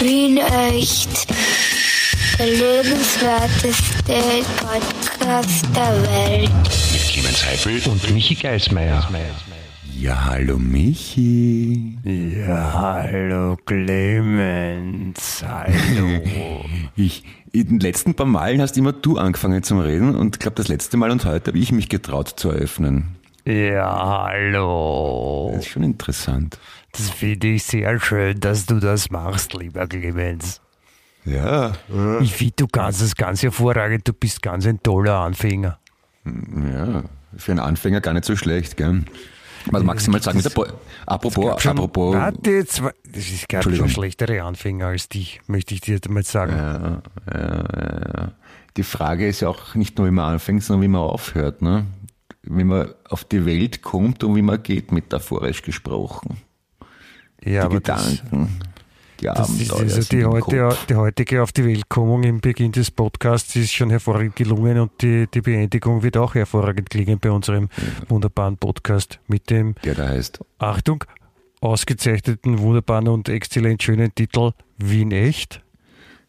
Wien echt. Der lebenswerteste Podcast der Welt. Mit Clemens Heifel und Michi Geismeier. Ja, hallo Michi. Ja, hallo Clemens. Hallo. Ich, in den letzten paar Malen hast immer du angefangen zu reden und ich glaube, das letzte Mal und heute habe ich mich getraut zu eröffnen. ja, hallo. Das ist schon interessant. Das finde ich sehr schön, dass du das machst, lieber Clemens. Ja, Ich finde, du kannst es ganz hervorragend. Du bist ganz ein toller Anfänger. ja, für einen Anfänger gar nicht so schlecht, gell? Also maximal sagen, mit apropos, Schon- apropos, Warte, jetzt, wa- es gab schon schlechtere Anfänger als dich, möchte ich dir damit sagen. ja, ja, ja, ja. die Frage ist ja auch nicht nur, wie man anfängt, sondern wie man aufhört, ne? Wie man auf die Welt kommt und wie man geht, metaphorisch gesprochen. Ja, die aber das, Gedanken, die das ist Abenteuer also die, heute, die heutige Auf die Weltkommung im Beginn des Podcasts ist schon hervorragend gelungen und die, die Beendigung wird auch hervorragend klingen bei unserem wunderbaren Podcast mit dem, Der da heißt, Achtung, ausgezeichneten, wunderbaren und exzellent schönen Titel Wien echt.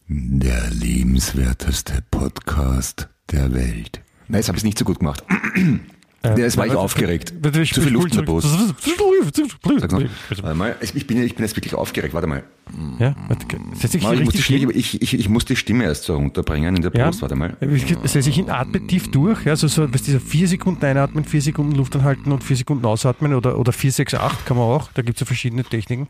der lebenswerteste Podcast der Welt. Nein, das habe ich nicht so gut gemacht. Äh, Ja, das war ich warte, aufgeregt. ich- Zu viel Luft in der Brust. Sag mal, Also- warte mal, ich bin, ich bin jetzt wirklich aufgeregt. Warte mal. Ja, setz Mal, ich, muss. Stimme- ich, ich, ich muss die Stimme erst so runterbringen in der Ja. Brust. Warte mal. Setz dich hin, atme tief durch, ja, so, so, was dieser vier Sekunden einatmen, vier Sekunden Luft anhalten und vier Sekunden ausatmen oder, oder 4, 6, 8 kann man auch, da gibt es ja verschiedene Techniken.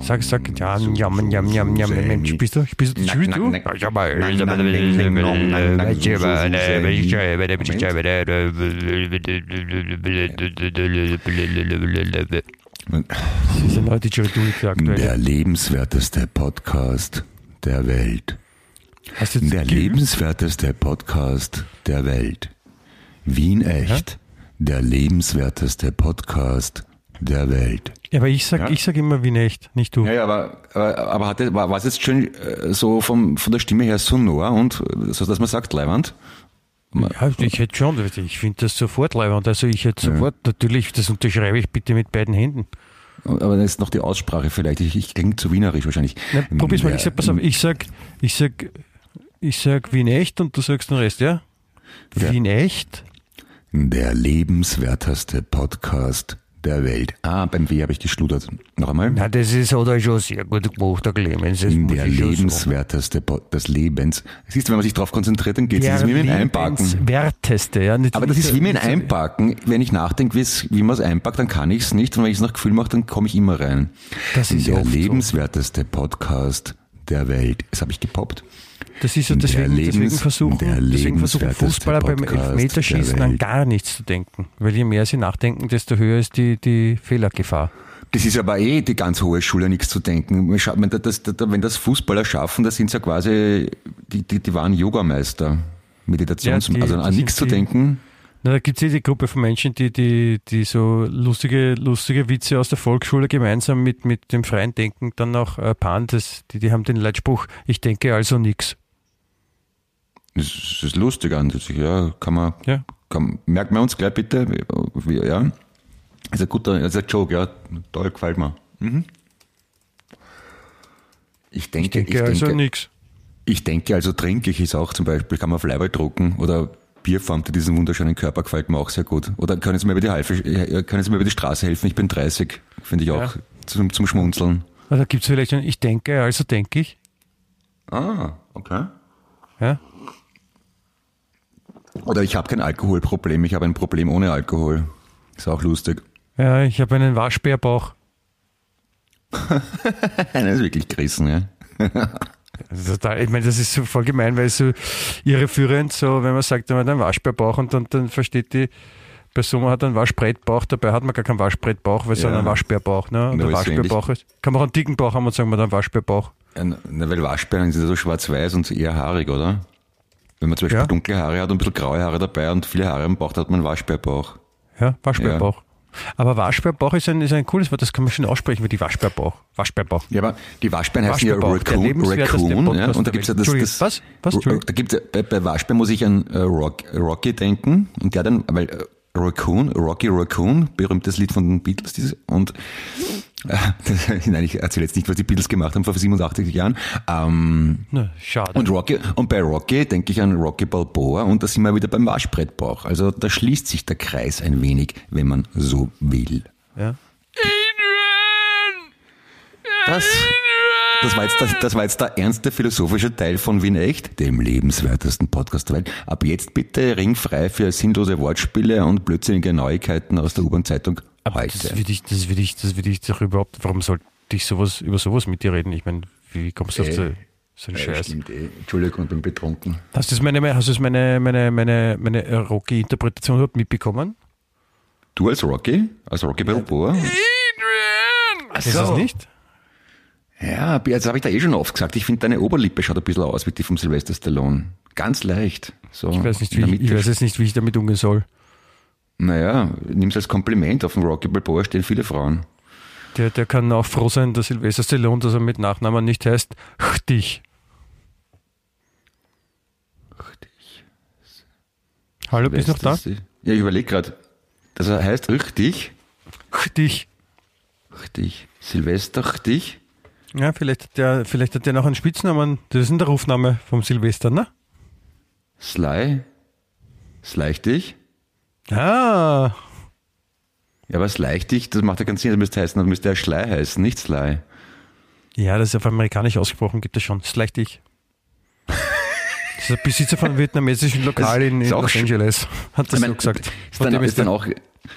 Sag, sag, ja, jam, jam, jam, jam. Mensch, bist du, bist du nack, du? nack. Ja. Sie sind heute schon durch, Der lebenswerteste Podcast der Welt. Hast du jetzt Der lebenswerteste Podcast der Welt. Wien echt. Der lebenswerteste Podcast der Welt. Ja, aber ich sag, Ja. ich sag immer wie nicht, nicht du. Ja, ja, aber, aber, aber hat, war war es jetzt schön äh, so vom, von der Stimme her sonor und äh, so, dass man sagt, Leiwand? Ja, ich hätte schon, ich finde das sofort leibend. Also ich hätte sofort, natürlich, das unterschreibe ich bitte mit beiden Händen. Aber das ist noch die Aussprache vielleicht. Ich, ich klinge zu wienerisch wahrscheinlich. Na, probier's mal, ich sag, pass auf, ich sag, ich sag, ich sag Wien echt und du sagst den Rest, ja? Ja. Wien echt? Der lebenswerteste Podcast der Welt. Ah, beim W habe ich geschludert. Noch einmal. Na, das ist hat er schon sehr gut gemacht, der Clemens. Das Der lebenswerteste Pod des Lebens. Siehst du, wenn man sich darauf konzentriert, dann geht es wie mit dem Einpacken. lebenswerteste, ja. Nicht Aber das ist wie mit dem Einpacken. Wenn ich nachdenke, wie man es einpackt, dann kann ich es nicht. Und wenn ich es nach Gefühl mache, dann komme ich immer rein. Das ist der oft so. lebenswerteste Podcast der Welt. Das habe ich gepoppt. Das ist so, deswegen, deswegen versuchen, deswegen versuchen Fußballer beim Elfmeterschießen an gar nichts zu denken. Weil je mehr sie nachdenken, desto höher ist die, die Fehlergefahr. Das ist aber eh die ganz hohe Schule, nichts zu denken. Wenn das, Fußballer schaffen, das sind ja quasi, die, die, die waren Yogameister. Meditations, Ja, die- also an nichts zu denken. Na, da gibt es eh die Gruppe von Menschen, die, die, die so lustige, lustige Witze aus der Volksschule gemeinsam mit, mit dem freien Denken dann auch äh, paaren. Das, die, die haben den Leitspruch, ich denke also nix. Das ist, das ist lustig an sich, ja. Kann man, Ja. kann, merken wir uns gleich bitte, wie, ja. Ist ein guter, ist ein Joke, ja. Toll, gefällt mir. Mhm. Ich denke, Ich denke also denke, nix. ich denke, also trinke ich es auch zum Beispiel, kann man auf Leibe drucken oder Bierform zu diesem wunderschönen Körper gefällt mir auch sehr gut. Oder können Sie mir über die Hilfe, äh, können Sie mir über die Straße helfen? Ich bin 30, finde ich auch Ja. zum, zum Schmunzeln. Also gibt es vielleicht schon, ich denke, also denke ich. Ah, okay. Ja? Oder ich habe kein Alkoholproblem, ich habe ein Problem ohne Alkohol. Ist auch lustig. Ja, ich habe einen Waschbärbauch. Das ist wirklich gerissen, ja. Total, ich meine, das ist so voll gemein, weil so irreführend, so wenn man sagt, man hat einen Waschbärbauch und dann, dann versteht die Person, man hat einen Waschbrettbauch, dabei hat man gar keinen Waschbrettbauch, weil es Ja. ein Waschbärbauch, ne? Und der Waschbärbauch ist. Kann man auch einen dicken Bauch haben und sagen, man hat einen Waschbärbauch. Ja, na, weil Waschbären sind ja so schwarz-weiß und eher haarig, oder? Wenn man zum Beispiel Ja. dunkle Haare hat und ein bisschen graue Haare dabei und viele Haare am Bauch, dann hat man einen Waschbärbauch. Ja, Waschbärbauch. Aber Waschbärbauch ist ein, ist ein cooles Wort, das kann man schon aussprechen wie die Waschbärbauch. Waschbärbauch. Ja, aber die Waschbären heißen ja Raccoon, Raccoon ja, und da der gibt's ja das, das was? Was? Entschuldigung. da gibt's ja, bei, bei Waschbär muss ich an äh, Rock, Rocky denken und der dann, weil äh, Raccoon, Rocky Raccoon, berühmtes Lied von den Beatles. Dieses, und äh, nein, ich erzähle jetzt nicht, was die Beatles gemacht haben vor 87 Jahren. Ähm, Na, schade. und Rocky und bei Rocky denke ich an Rocky Balboa und da sind wir wieder beim Waschbrettbauch. Also da schließt sich der Kreis ein wenig, wenn man so will. ja. Das, das, war jetzt, das, das war jetzt der ernste philosophische Teil von Wien Echt, dem lebenswertesten Podcast der Welt. Ab jetzt bitte ringfrei für sinnlose Wortspiele und blödsinnige Neuigkeiten aus der U-Bahn-Zeitung heute. das will ich, das will ich, das will ich doch überhaupt, warum sollte ich sowas, über sowas mit dir reden? Ich meine, wie kommst du auf Äh, so, so einen Ja, Scheiß? stimmt, eh. Entschuldigung, ich bin betrunken. Hast du das meine, hast du das meine, meine, meine, meine Rocky-Interpretation überhaupt mitbekommen? Du als Rocky? Als Rocky Balboa? Ach Ist das nicht? Ja, jetzt habe ich da eh schon oft gesagt. Ich finde, deine Oberlippe schaut ein bisschen aus wie die vom Sylvester Stallone. Ganz leicht. So, Ich weiß, nicht, wie, ich Mitte. weiß jetzt nicht, wie ich damit umgehen soll. Naja, nimm's als Kompliment. Auf dem Rocky Balboa stehen viele Frauen. Der, der kann auch froh sein, dass Sylvester Stallone, dass er mit Nachnamen nicht heißt dich. Hallo, bist du noch da? Ja, ich überlege gerade. Das heißt richtig, Dich. richtig, Silvester, dich. Ja, vielleicht hat der, vielleicht hat der noch einen Spitznamen. Das ist in der Rufname vom Silvester, ne? Sly, Sleichtig. Ah, Ja, aber Sleichtig, das macht ja keinen Sinn, das müsste heißen, das müsste ja Schlei heißen, nicht Sly. ja, das ist auf amerikanisch ausgesprochen, gibt es schon. Das ist leicht dich. Das ist der Besitzer von einem vietnamesischen Lokal in, in Los Angeles. Hat das Ich mein, so gesagt. Ist dann, ist dann auch,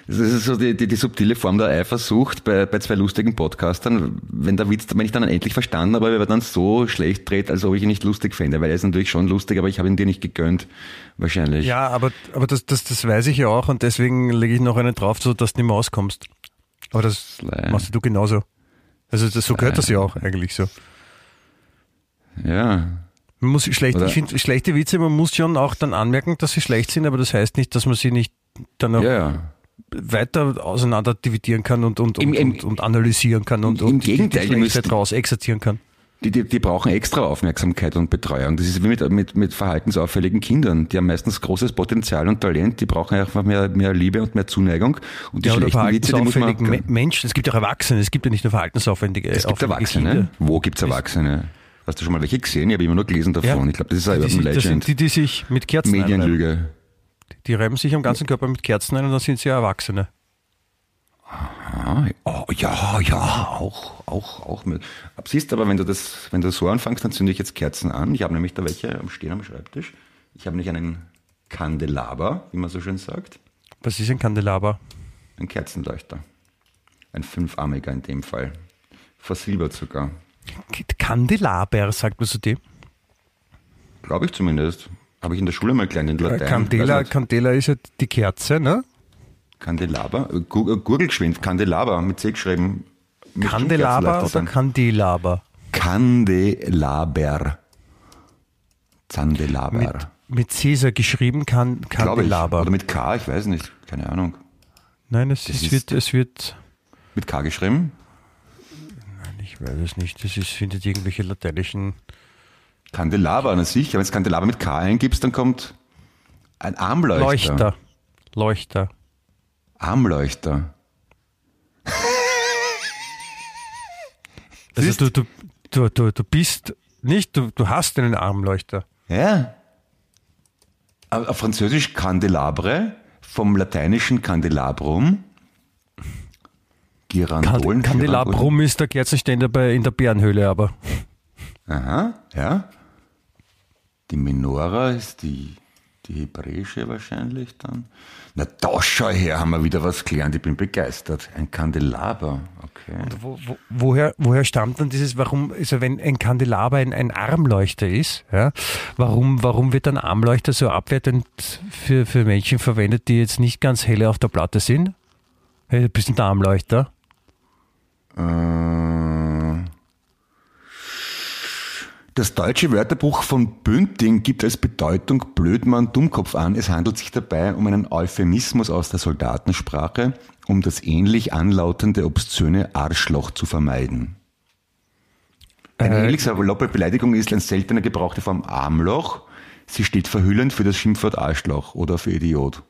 das ist so die, die, die subtile Form der Eifersucht bei, bei zwei lustigen Podcastern, wenn der Witz, wenn ich dann endlich verstanden habe, aber er dann so schlecht dreht, als ob ich ihn nicht lustig fände, weil er ist natürlich schon lustig, aber ich habe ihn dir nicht gegönnt, wahrscheinlich. Ja, aber, aber das, das, das weiß ich ja auch und deswegen lege ich noch einen drauf, so dass du nicht mehr auskommst. Aber das Sly. machst du genauso. Also das, so gehört das ja auch eigentlich so. Ja. Man muss schlecht, Oder- ich finde schlechte Witze, man muss schon auch dann anmerken, dass sie schlecht sind, aber das heißt nicht, dass man sie nicht dann auch Ja, ja. Weiter auseinander dividieren kann und, und, Im- und, und, analysieren kann und, im und Gegenteil, die, die raus exerzieren kann. Die, die, die brauchen extra Aufmerksamkeit und Betreuung. Das ist wie mit, mit, mit verhaltensauffälligen Kindern. Die haben meistens großes Potenzial und Talent. Die brauchen einfach mehr, mehr Liebe und mehr Zuneigung. Und die Ja, schlechten Witze, die muss man... Menschen, es gibt auch Erwachsene, es gibt ja nicht nur verhaltensaufwendige Es gibt Erwachsene. Kinder. Wo gibt's Erwachsene? Hast du schon mal welche gesehen? Ich habe immer nur gelesen davon. Ja. Ich glaube, das ist ein Urban Legend. die, die sich mit Kerzen. Medienlüge. Die reiben sich am ganzen Körper mit Kerzen ein und dann sind sie ja Erwachsene. Ah, oh, ja, ja, auch, auch, auch. Siehst aber, wenn du das, wenn du so anfängst, dann zünde ich jetzt Kerzen an. Ich habe nämlich da welche am Stehen am Schreibtisch. Ich habe nämlich einen Kandelaber, wie man so schön sagt. Was ist ein Kandelaber? Ein Kerzenleuchter. Ein fünfarmiger in dem Fall. Versilbert sogar. Kandelaber, sagt man zu dem. Glaube ich zumindest. Habe ich in der Schule mal gelernt in Latein. Candela, nicht. Candela ist ja die Kerze, ne? Kandelaber? Äh, äh, Gurgelgeschwind. Kandelaber mit C geschrieben. Kerzenleuchter oder sein. Kandelaber? Kandelaber. Zandelaber. Mit, mit Cäsar geschrieben, kan. Kandelaber. Oder mit K, ich weiß nicht. Keine Ahnung. Nein, es, es, wird, es wird, Mit K geschrieben? ich weiß es nicht, das ist, findet irgendwelche lateinischen, Kandelaber, na sicher. Wenn du Kandelaber mit K eingibst, dann kommt ein Armleuchter. Leuchter. Leuchter. Armleuchter. Also du, du, du, du, du bist nicht, du, du hast einen Armleuchter. Ja. Aber Auf Französisch Candelabre, vom lateinischen Candelabrum. Girandolen. Kan Kandelabrum ist der Kerzenständer bei, in der Bärenhöhle, aber Aha, ja. Die Menora ist die, die hebräische wahrscheinlich dann. Na, da schau her, haben wir wieder was gelernt. Ich bin begeistert. Ein Kandelaber, okay. wo, wo, woher, woher stammt dann dieses, warum, also wenn ein Kandelaber ein, ein Armleuchter ist, ja, warum, warum wird ein Armleuchter so abwertend für, für Menschen verwendet, die jetzt nicht ganz helle auf der Platte sind? Hey, du bist ein Armleuchter. Äh, Das deutsche Wörterbuch von Bünding gibt als Bedeutung Blödmann Dummkopf an. Es handelt sich dabei um einen Euphemismus aus der Soldatensprache, um das ähnlich anlautende obszöne Arschloch zu vermeiden. Eine Äh, ähnlich saloppe Beleidigung ist ein seltener gebrauchte Form Armloch. Sie steht verhüllend für das Schimpfwort Arschloch oder für Idiot.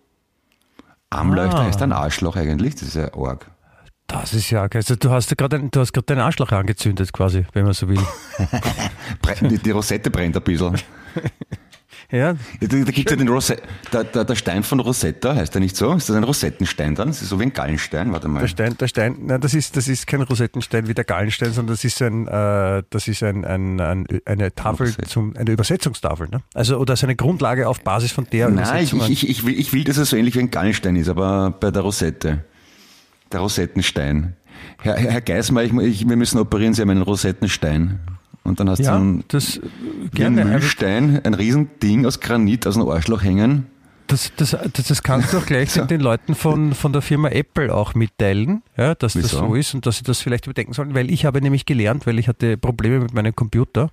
Armleuchter Ah. heißt ein Arschloch eigentlich, das ist ja arg. Das ist ja, also du hast ja gerade, du hast gerade deinen Arschloch angezündet quasi, wenn man so will. Die, die Rosette brennt ein bisschen. Ja, Da, da gibt ja den Rose der, der, der Stein von Rosetta, heißt der nicht so? Ist das ein Rosettenstein dann? Das ist so wie ein Gallenstein, warte mal. der Stein, der Stein, nein, das ist, das ist kein Rosettenstein wie der Gallenstein, sondern das ist ein, äh, das ist ein, ein, ein, eine Tafel Überset- zum, eine Übersetzungstafel, ne? Also, oder so eine Grundlage auf Basis von der Nein, ich, ich, ich, will, ich will, dass es so ähnlich wie ein Gallenstein ist, aber bei der Rosette. Der Rosettenstein. Herr, Herr Geismar, ich, ich, wir müssen operieren, Sie haben einen Rosettenstein. Und dann hast ja, du einen, das, wie ein gerne. aber Mühlstein, ein Riesending aus Granit aus dem Arschloch hängen. Das, das, das, das kannst du auch gleich So. den, Leuten von, von der Firma Apple auch mitteilen, ja, dass das Wieso? so ist und dass sie das vielleicht überdenken sollen, weil ich habe nämlich gelernt, weil ich hatte Probleme mit meinem Computer.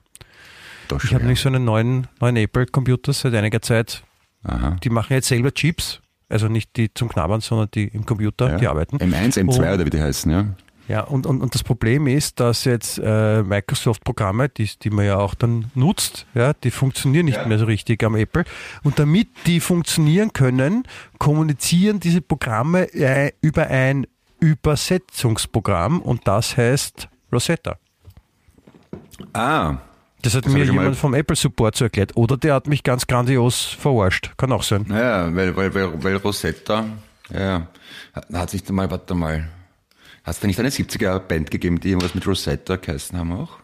Doch Ich habe nämlich so einen neuen, neuen Apple-Computer seit einiger Zeit. Aha. Die machen jetzt selber Chips, also nicht die zum Knabbern, sondern die im Computer, Ja. die arbeiten. M1, M2 Und- oder wie die heißen, ja. Ja, und, und, und das Problem ist, dass jetzt äh, Microsoft-Programme, die, die man ja auch dann nutzt, ja, die funktionieren nicht mehr so richtig am Apple. Und damit die funktionieren können, kommunizieren diese Programme äh, über ein Übersetzungsprogramm und das heißt Rosetta. Ah, Das hat Das mir jemand vom Apple Support so erklärt. Oder der hat mich ganz grandios verarscht. Kann auch sein. naja, weil, weil, weil, weil Rosetta, ja, hat, hat sich da mal, warte mal, hat es da nicht eine 70er-Band gegeben, die irgendwas mit Rosetta geheißen haben auch?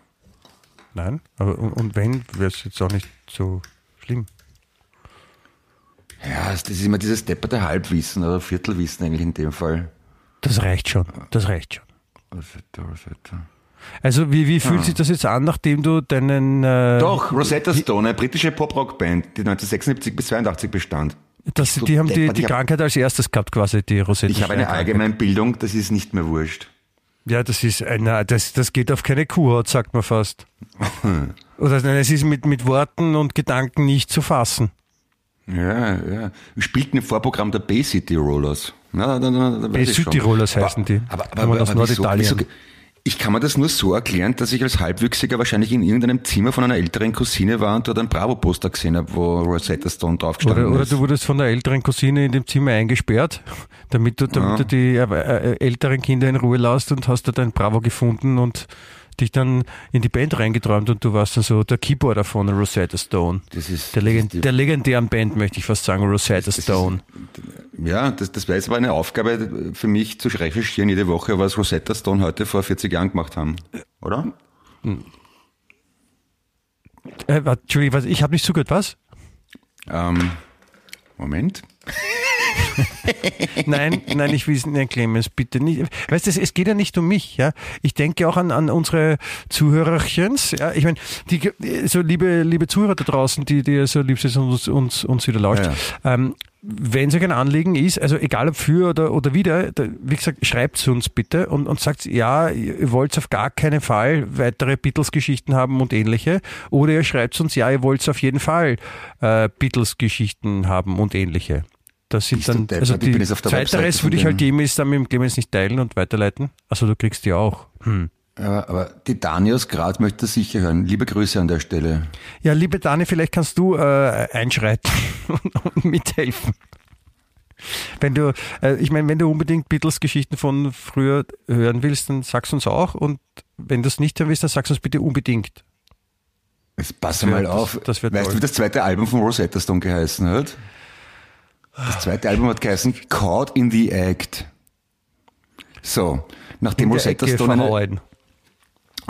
Nein. Aber, und, und wenn, wäre es jetzt auch nicht so schlimm. Ja, das ist immer dieses depperte Halbwissen oder Viertelwissen eigentlich in dem Fall. Das reicht schon. Das reicht schon. Rosetta, Rosetta. Also wie, wie fühlt sich das jetzt an, nachdem du deinen... Äh, Ah. Doch, Rosetta Stone, eine britische Pop-Rock-Band, die 1976 bis 82 bestand. Das, die haben die, die Krankheit als erstes gehabt, quasi, die Rosetta. Ich habe eine Allgemeinbildung, das ist nicht mehr wurscht. Ja, das ist, na, das, das geht auf keine Kuhhaut, sagt man fast. Oder nein, es ist mit, mit Worten und Gedanken nicht zu fassen. Ja, ja. Wir spielten im Vorprogramm der Bay City Rollers. Na, Bay ich schon. Südtirolers Aber- heißen die. Aber, aber, aber, aus aber wieso, Norditalien. wieso, ich kann mir das nur so erklären, dass ich als Halbwüchsiger wahrscheinlich in irgendeinem Zimmer von einer älteren Cousine war und dort ein Bravo-Poster gesehen habe, wo Rosetta Stone draufgestanden Oder, oder ist. du wurdest von der älteren Cousine in dem Zimmer eingesperrt, damit du, damit Ja. du die äh, äh, älteren Kinder in Ruhe lässt und hast dort ein Bravo gefunden und dich dann in die Band reingeträumt und du warst dann so der Keyboarder von Rosetta Stone. Das ist, Der, das Legend ist die- der legendären Band, möchte ich fast sagen, Rosetta ist- Stone. Ja, das, das wäre jetzt aber eine Aufgabe für mich zu recherchieren jede Woche, was Rosetta Stone heute vor 40 Jahren gemacht haben. Oder? Äh, warte, Entschuldigung, ich habe nicht zugehört, was? Ähm, Moment. Nein, nein, ich will es nicht, Clemens, bitte nicht. Weißt du, es, geht ja nicht um mich, ja. Ich denke auch an, an unsere Zuhörerchens, ja. Ich meine, die, so liebe, liebe Zuhörer da draußen, die, die so lieb sind und uns, uns, uns wieder lauscht. Ja, Ähm, wenn es euch ein Anliegen ist, also egal ob für oder, oder wieder, da, wie gesagt, schreibt es uns bitte und, und sagt, ja, ihr wollt auf gar keinen Fall weitere Beatles-Geschichten haben und ähnliche. Oder ihr schreibt uns, ja, ihr wollt auf jeden Fall äh, Beatles-Geschichten haben und ähnliche. Das sind dann, also die Zweiteres würde ich halt E-Mails dann mit dem Clemens nicht teilen und weiterleiten. Also du kriegst die auch. Hm. Aber, aber die Danius Grad möchte das sicher hören. Liebe Grüße an der Stelle. Ja, liebe Dani, vielleicht kannst du äh, einschreiten und, mithelfen. Wenn du, äh, ich meine, wenn du unbedingt Beatles-Geschichten von früher hören willst, dann sag's uns auch. Und wenn du es nicht hören willst, dann sag's uns bitte unbedingt. Jetzt pass mal das- auf. das wär weißt toll. du, wie das zweite Album von Rosetta Stone geheißen hat? Das zweite Album hat geheißen Caught in the Act. So, nachdem In Rosetta Stone eine, verhauen.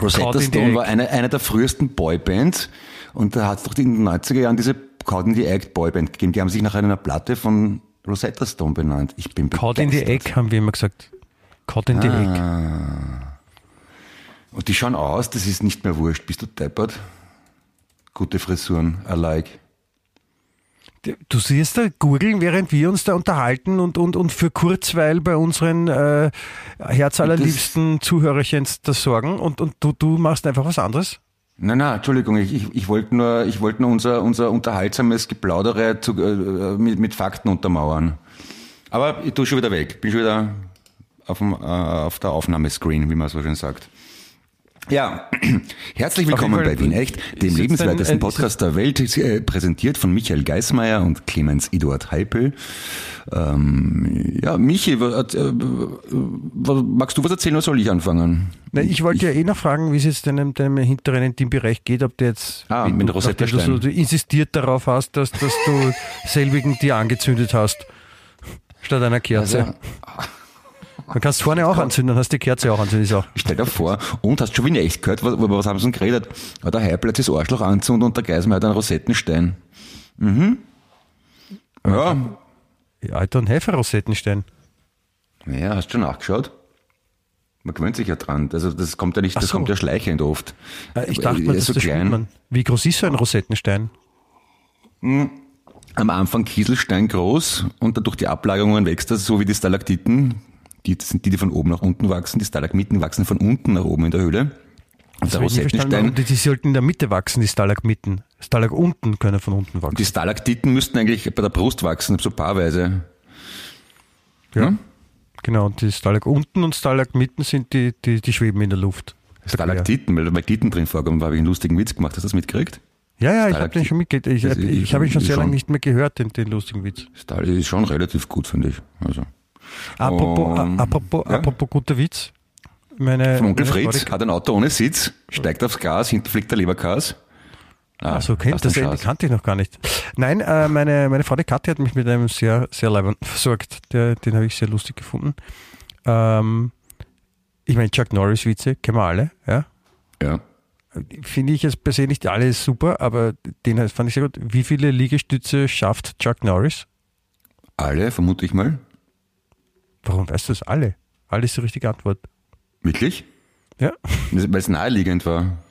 Rosetta in the Stone war eine, eine der frühesten Boybands und da hat es doch in den 90er Jahren diese Caught in the Act Boyband gegeben. Die haben sich nach einer Platte von Rosetta Stone benannt. Ich bin Caught in the. Egg, haben wir immer gesagt. Caught in the Ah. Egg. Und die schauen aus, das ist nicht mehr wurscht. Bist du deppert? Gute Frisuren, I like. Du siehst da googeln, während wir uns da unterhalten und, und, und für Kurzweil bei unseren äh, herzallerliebsten Zuhörerchen das sorgen und, und du, du machst einfach was anderes? Nein, nein, Entschuldigung, ich, ich, ich wollte nur, ich wollte nur unser, unser unterhaltsames Geplaudere zu, äh, mit, mit Fakten untermauern. Aber ich tue schon wieder weg, bin schon wieder auf, dem, äh, auf der Aufnahmescreen, wie man so schön sagt. Ja, herzlich willkommen bei Wien Echt, dem lebenswertesten Podcast der Welt, äh, präsentiert von Michael Geismeier und Clemens Eduard Heipel. Ähm, ja, Michi, was, äh, was, magst du was erzählen oder soll ich anfangen? Nein, ich wollte ja eh noch fragen, wie es jetzt deinem, deinem hinteren Teambereich geht, ob du jetzt Ah, mit du, Rosetta nachdem du so Stein. du insistiert darauf hast, dass, dass du selbigen dir angezündet hast. Statt einer Kerze. Also, Man kannst vorne auch anzünden, dann hast die Kerze auch anzünden. Ist auch. Stell dir vor, und hast schon wie echt gehört, was, was haben sie denn geredet? Ja, der Heibler hat das Arschloch anzündet und der Geismar hat einen Rosettenstein. Mhm. Ja, Alter und Hefe-Rosettenstein. ja, hast schon nachgeschaut? Man gewöhnt sich ja dran. Also das kommt ja nicht, das so. kommt ja schleichend oft. Äh, Ich dachte er mal, ist das, spürt man. Wie groß ist so ein Rosettenstein? Am Anfang Kieselstein groß und dadurch die Ablagerungen wächst das, so wie die Stalaktiten. Die das sind die, die von oben nach unten wachsen. Die Stalagmiten wachsen von unten nach oben in der Höhle. Und der nicht verstanden. Rosettenstein, Die, die sollten in der Mitte wachsen, die Stalagmiten. Stalagunten können von unten wachsen. die Stalaktiten müssten eigentlich bei der Brust wachsen, so paarweise. Ja? Genau, und die Stalagunten und Stalagmiten sind die, die, die schweben in der Luft. Stalaktiten, weil da Magneten drin vorkommen, habe ich einen lustigen Witz gemacht. Hast du das mitgekriegt? Ja, ja, ich habe den schon mitgekriegt. Ich, Das habe ihn schon sehr lange nicht mehr gehört, den, den lustigen Witz. Stal ist schon relativ gut, finde ich. Also. Apropos, Um, apropos, ja? apropos guter Witz. Meine, Von Onkel Fritz hat ein Auto ohne Sitz, steigt aufs Gas, hinten fliegt der Leberkas. Ah, Ach so, kennt lass das, Schatz. kannte ich noch gar nicht. Nein, äh, meine, meine Frau, die Kathi, hat mich mit einem sehr, sehr leibend versorgt. Der, den habe ich sehr lustig gefunden. Ähm, ich meine, Chuck Norris-Witze kennen wir alle, ja. Ja. Finde ich jetzt per se nicht alle super, aber den fand ich sehr gut. Wie viele Liegestütze schafft Chuck Norris? Alle, vermute ich mal. Warum weißt du das? Alle. Alle ist die richtige Antwort. Wirklich? Ja. Weil es naheliegend war.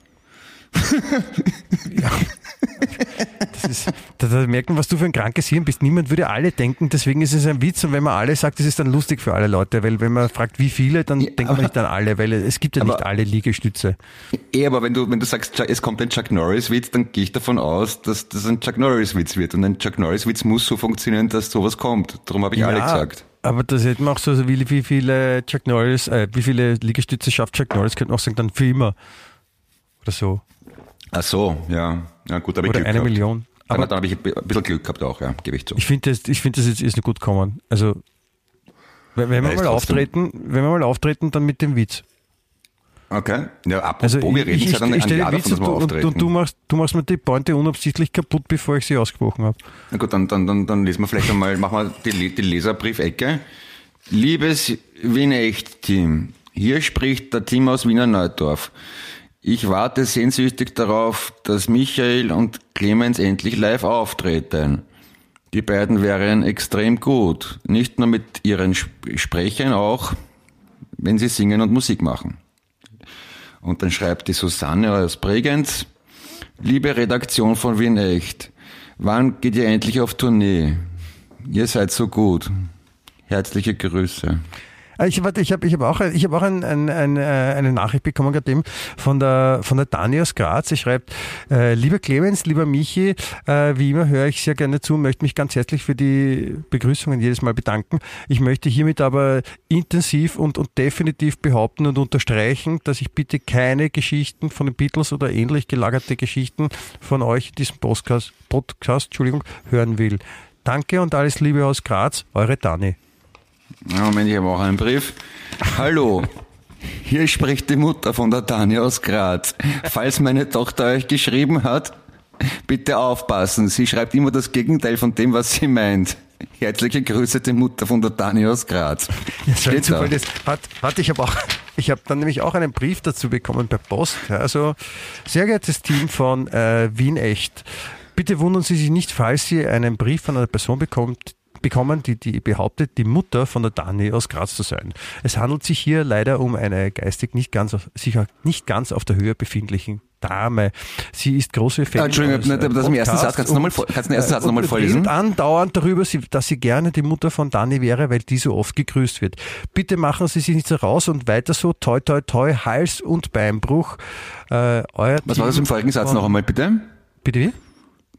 Das ist, da, da merkt man, was du für ein krankes Hirn bist. Niemand würde alle denken, deswegen ist es ein Witz. Und wenn man alle sagt, das ist dann lustig für alle Leute, weil wenn man fragt, wie viele, dann denkt man nicht an alle, weil es gibt ja aber- nicht alle Liegestütze. Eh, aber wenn du, wenn du sagst, es kommt ein Chuck Norris-Witz, dann gehe ich davon aus, dass das ein Chuck Norris-Witz wird. Und ein Chuck Norris-Witz muss so funktionieren, dass sowas kommt. Darum habe ich alle gesagt. Aber das hätte man auch so, so wie, wie viele Chuck Norris, äh, wie viele Liegestütze schafft Chuck Norris, könnte man auch sagen, dann für immer. Oder so. Ach so, ja. Ja, gut, habe ich Oder Glück eine gehabt. Million. Aber Aber dann habe ich ein bisschen Glück gehabt auch, ja, gebe ich zu. ich finde das, ich finde das jetzt ist nicht gut gekommen. Also, wenn wenn wir mal trotzdem. auftreten, wenn wir mal auftreten, dann mit dem Witz. Okay. Ja, apropos, Also wir ich, reden ich, seit einem ich stelle Jahr den Witz davon, dass wir und, auftreten. und du, machst, du machst mir die Pointe unabsichtlich kaputt, bevor ich sie ausgesprochen habe. Na gut, dann, dann, dann, dann lesen wir vielleicht einmal, machen wir die, die Leserbriefecke. Liebes Wien-Echt-Team, hier spricht der Team aus Wiener Neudorf. Ich warte sehnsüchtig darauf, dass Michael und Clemens endlich live auftreten. Die beiden wären extrem gut. Nicht nur mit ihren Sp- Sprechern, auch wenn sie singen und Musik machen. Und dann schreibt die Susanne aus Bregenz, Liebe Redaktion von Wien Echt, wann geht ihr endlich auf Tournee? Ihr seid so gut. Herzliche Grüße. Ah, Ich, warte, ich habe ich hab auch, ich hab auch ein, ein, ein, äh, eine Nachricht bekommen gerade eben von der, von der Dani aus Graz. Sie schreibt, äh, lieber Clemens, lieber Michi, äh, wie immer höre ich sehr gerne zu, möchte mich ganz herzlich für die Begrüßungen jedes Mal bedanken. Ich möchte hiermit aber intensiv und, und definitiv behaupten und unterstreichen, dass ich bitte keine Geschichten von den Beatles oder ähnlich gelagerte Geschichten von euch in diesem Podcast, Podcast Entschuldigung, hören will. Danke und alles Liebe aus Graz, eure Dani. Ja, Moment, ich habe auch einen Brief. Hallo, hier spricht die Mutter von der Tanja aus Graz. Falls meine Tochter euch geschrieben hat, bitte aufpassen. Sie schreibt immer das Gegenteil von dem, was sie meint. Herzliche Grüße, die Mutter von der Tanja aus Graz. Ja, so Steht da. Das, warte, warte, ich habe auch, ich habe dann nämlich auch einen Brief dazu bekommen per Post. Also, sehr geehrtes Team von äh, Wien Echt, bitte wundern Sie sich nicht, falls Sie einen Brief von einer Person bekommt, bekommen, die, die behauptet, die Mutter von der Dani aus Graz zu sein. Es handelt sich hier leider um eine geistig nicht ganz auf, sicher nicht ganz auf der Höhe befindlichen Dame. Sie ist große Fan. Entschuldigung, aber das im ersten Podcasts Satz, kannst du noch mal und, vor- kannst du den ersten äh, Satz noch mal und vorlesen? redet andauernd darüber, dass sie gerne die Mutter von Dani wäre, weil die so oft gegrüßt wird. Bitte machen Sie sich nicht so raus und weiter so, toi, toi, toi, Hals- und Beinbruch. Äh, euer Was war das im vorigen Satz noch einmal, bitte? Bitte wie?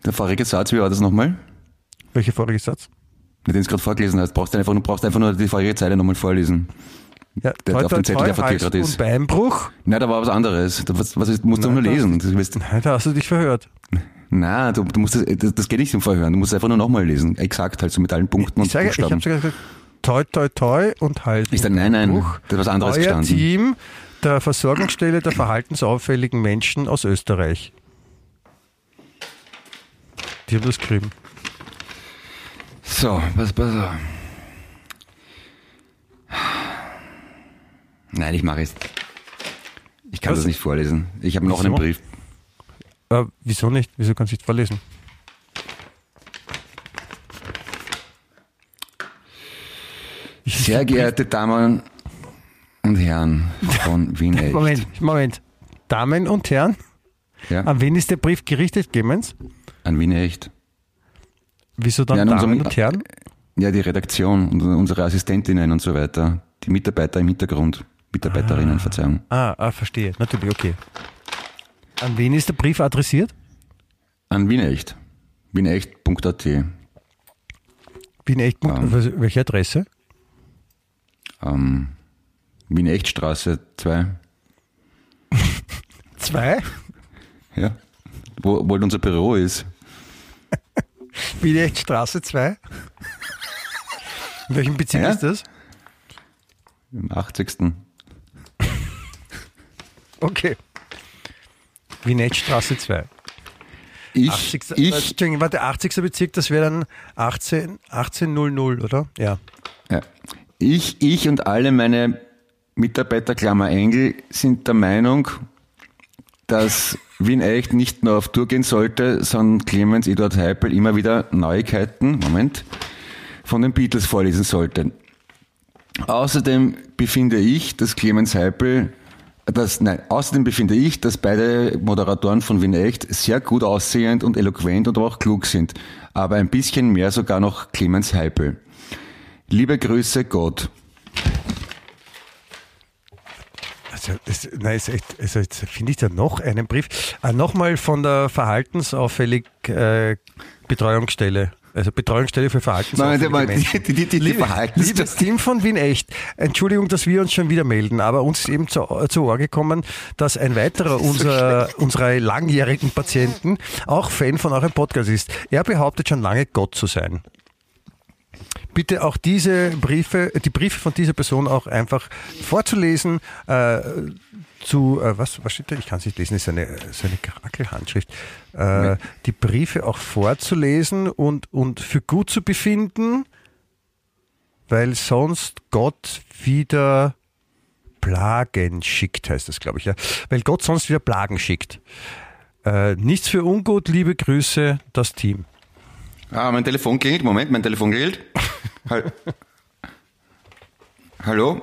Der vorige Satz, wie war das nochmal? Welcher vorige Satz? Den du jetzt gerade vorgelesen hast, brauchst du einfach, nur- brauchst einfach nur die vorige Zeile nochmal vorlesen. Ja, Der auf dem Zettel, der von dir gerade ist. und Beinbruch. Nein, da war was anderes. Da- Was, was ist, musst du Nein, nur das- lesen. Du willst, Nein, da hast du dich verhört. Na, du, du musst das, das, das geht nicht im Vorhören. Du musst es einfach nur nochmal lesen. Exakt, halt so mit allen Punkten und Ich sage, ich Buchstaben. habe sogar gesagt, toi, toi, toi und halt. Ich sag, nein, nein, da ist was anderes Euer gestanden. Team der Versorgungsstelle der verhaltensauffälligen Menschen aus Österreich. Die haben das geschrieben. So, was, was. Nein, ich mache es. Ich kann Was? das nicht vorlesen. Ich habe noch Wieso? einen Brief. Äh, wieso nicht? Wieso kannst du nicht vorlesen? Sehr geehrte Damen und Herren von Wien Echt. Moment, Moment. Damen und Herren, Ja, an wen ist der Brief gerichtet, Clemens? an Wien Echt. Wieso dann Ja, Damen unserem- und Herren? Ja, die Redaktion und unsere Assistentinnen und so weiter. Die Mitarbeiter im Hintergrund. Mitarbeiterinnen, Verzeihung. Ah, ah, verstehe. Natürlich, okay. An wen ist der Brief adressiert? An Wien Echt. Wienecht.at. Wien echt. Ah. Was- Welche Adresse? Ähm, Wien Echtstraße 2. Zwei? Ja. Wo, wo unser Büro ist. Wien echt Straße 2? In welchem Bezirk Ja? ist das? Im 80. Okay. Wien echt Straße 2. Ich, 80. äh, ich, Entschuldigung, warte, 80. Bezirk, das wäre dann 18, 1800, oder? Ja. ja, ich, ich und alle meine Mitarbeiter, Klammer Engel, sind der Meinung, dass Wien Echt nicht nur auf Tour gehen sollte, sondern Clemens Eduard Heipel immer wieder Neuigkeiten, Moment, von den Beatles vorlesen sollte. Außerdem befinde ich, dass Clemens Heipel, dass, nein, außerdem befinde ich, dass beide Moderatoren von Wien Echt sehr gut aussehend und eloquent und auch klug sind. Aber ein bisschen mehr sogar noch Clemens Heipel. Liebe Grüße, Gott. Also, das, nein, ist echt, also jetzt finde ich da noch einen Brief. Ah, Nochmal von der Verhaltensauffällig äh, Betreuungsstelle. Also Betreuungsstelle für verhaltensauffällige Moment, Menschen. die, die, die, die Liebe, Verhaltens- liebes Team von Wien Echt, Entschuldigung, dass wir uns schon wieder melden, aber uns ist eben zu, zu Ohr gekommen, dass ein weiterer unserer, unserer langjährigen Patienten auch Fan von eurem Podcast ist. Er behauptet schon lange Gott zu sein. Bitte auch diese Briefe, die Briefe von dieser Person auch einfach vorzulesen, äh, zu, äh, was, was steht da? Ich kann es nicht lesen, ist eine, so eine Krakelhandschrift. Äh, die Briefe auch vorzulesen und, und für gut zu befinden, weil sonst Gott wieder Plagen schickt, heißt das, glaube ich, ja. Weil Gott sonst wieder Plagen schickt. Äh, nichts für ungut, liebe Grüße, das Team. Ah, mein Telefon klingelt. Moment, mein Telefon klingelt. Hall hallo?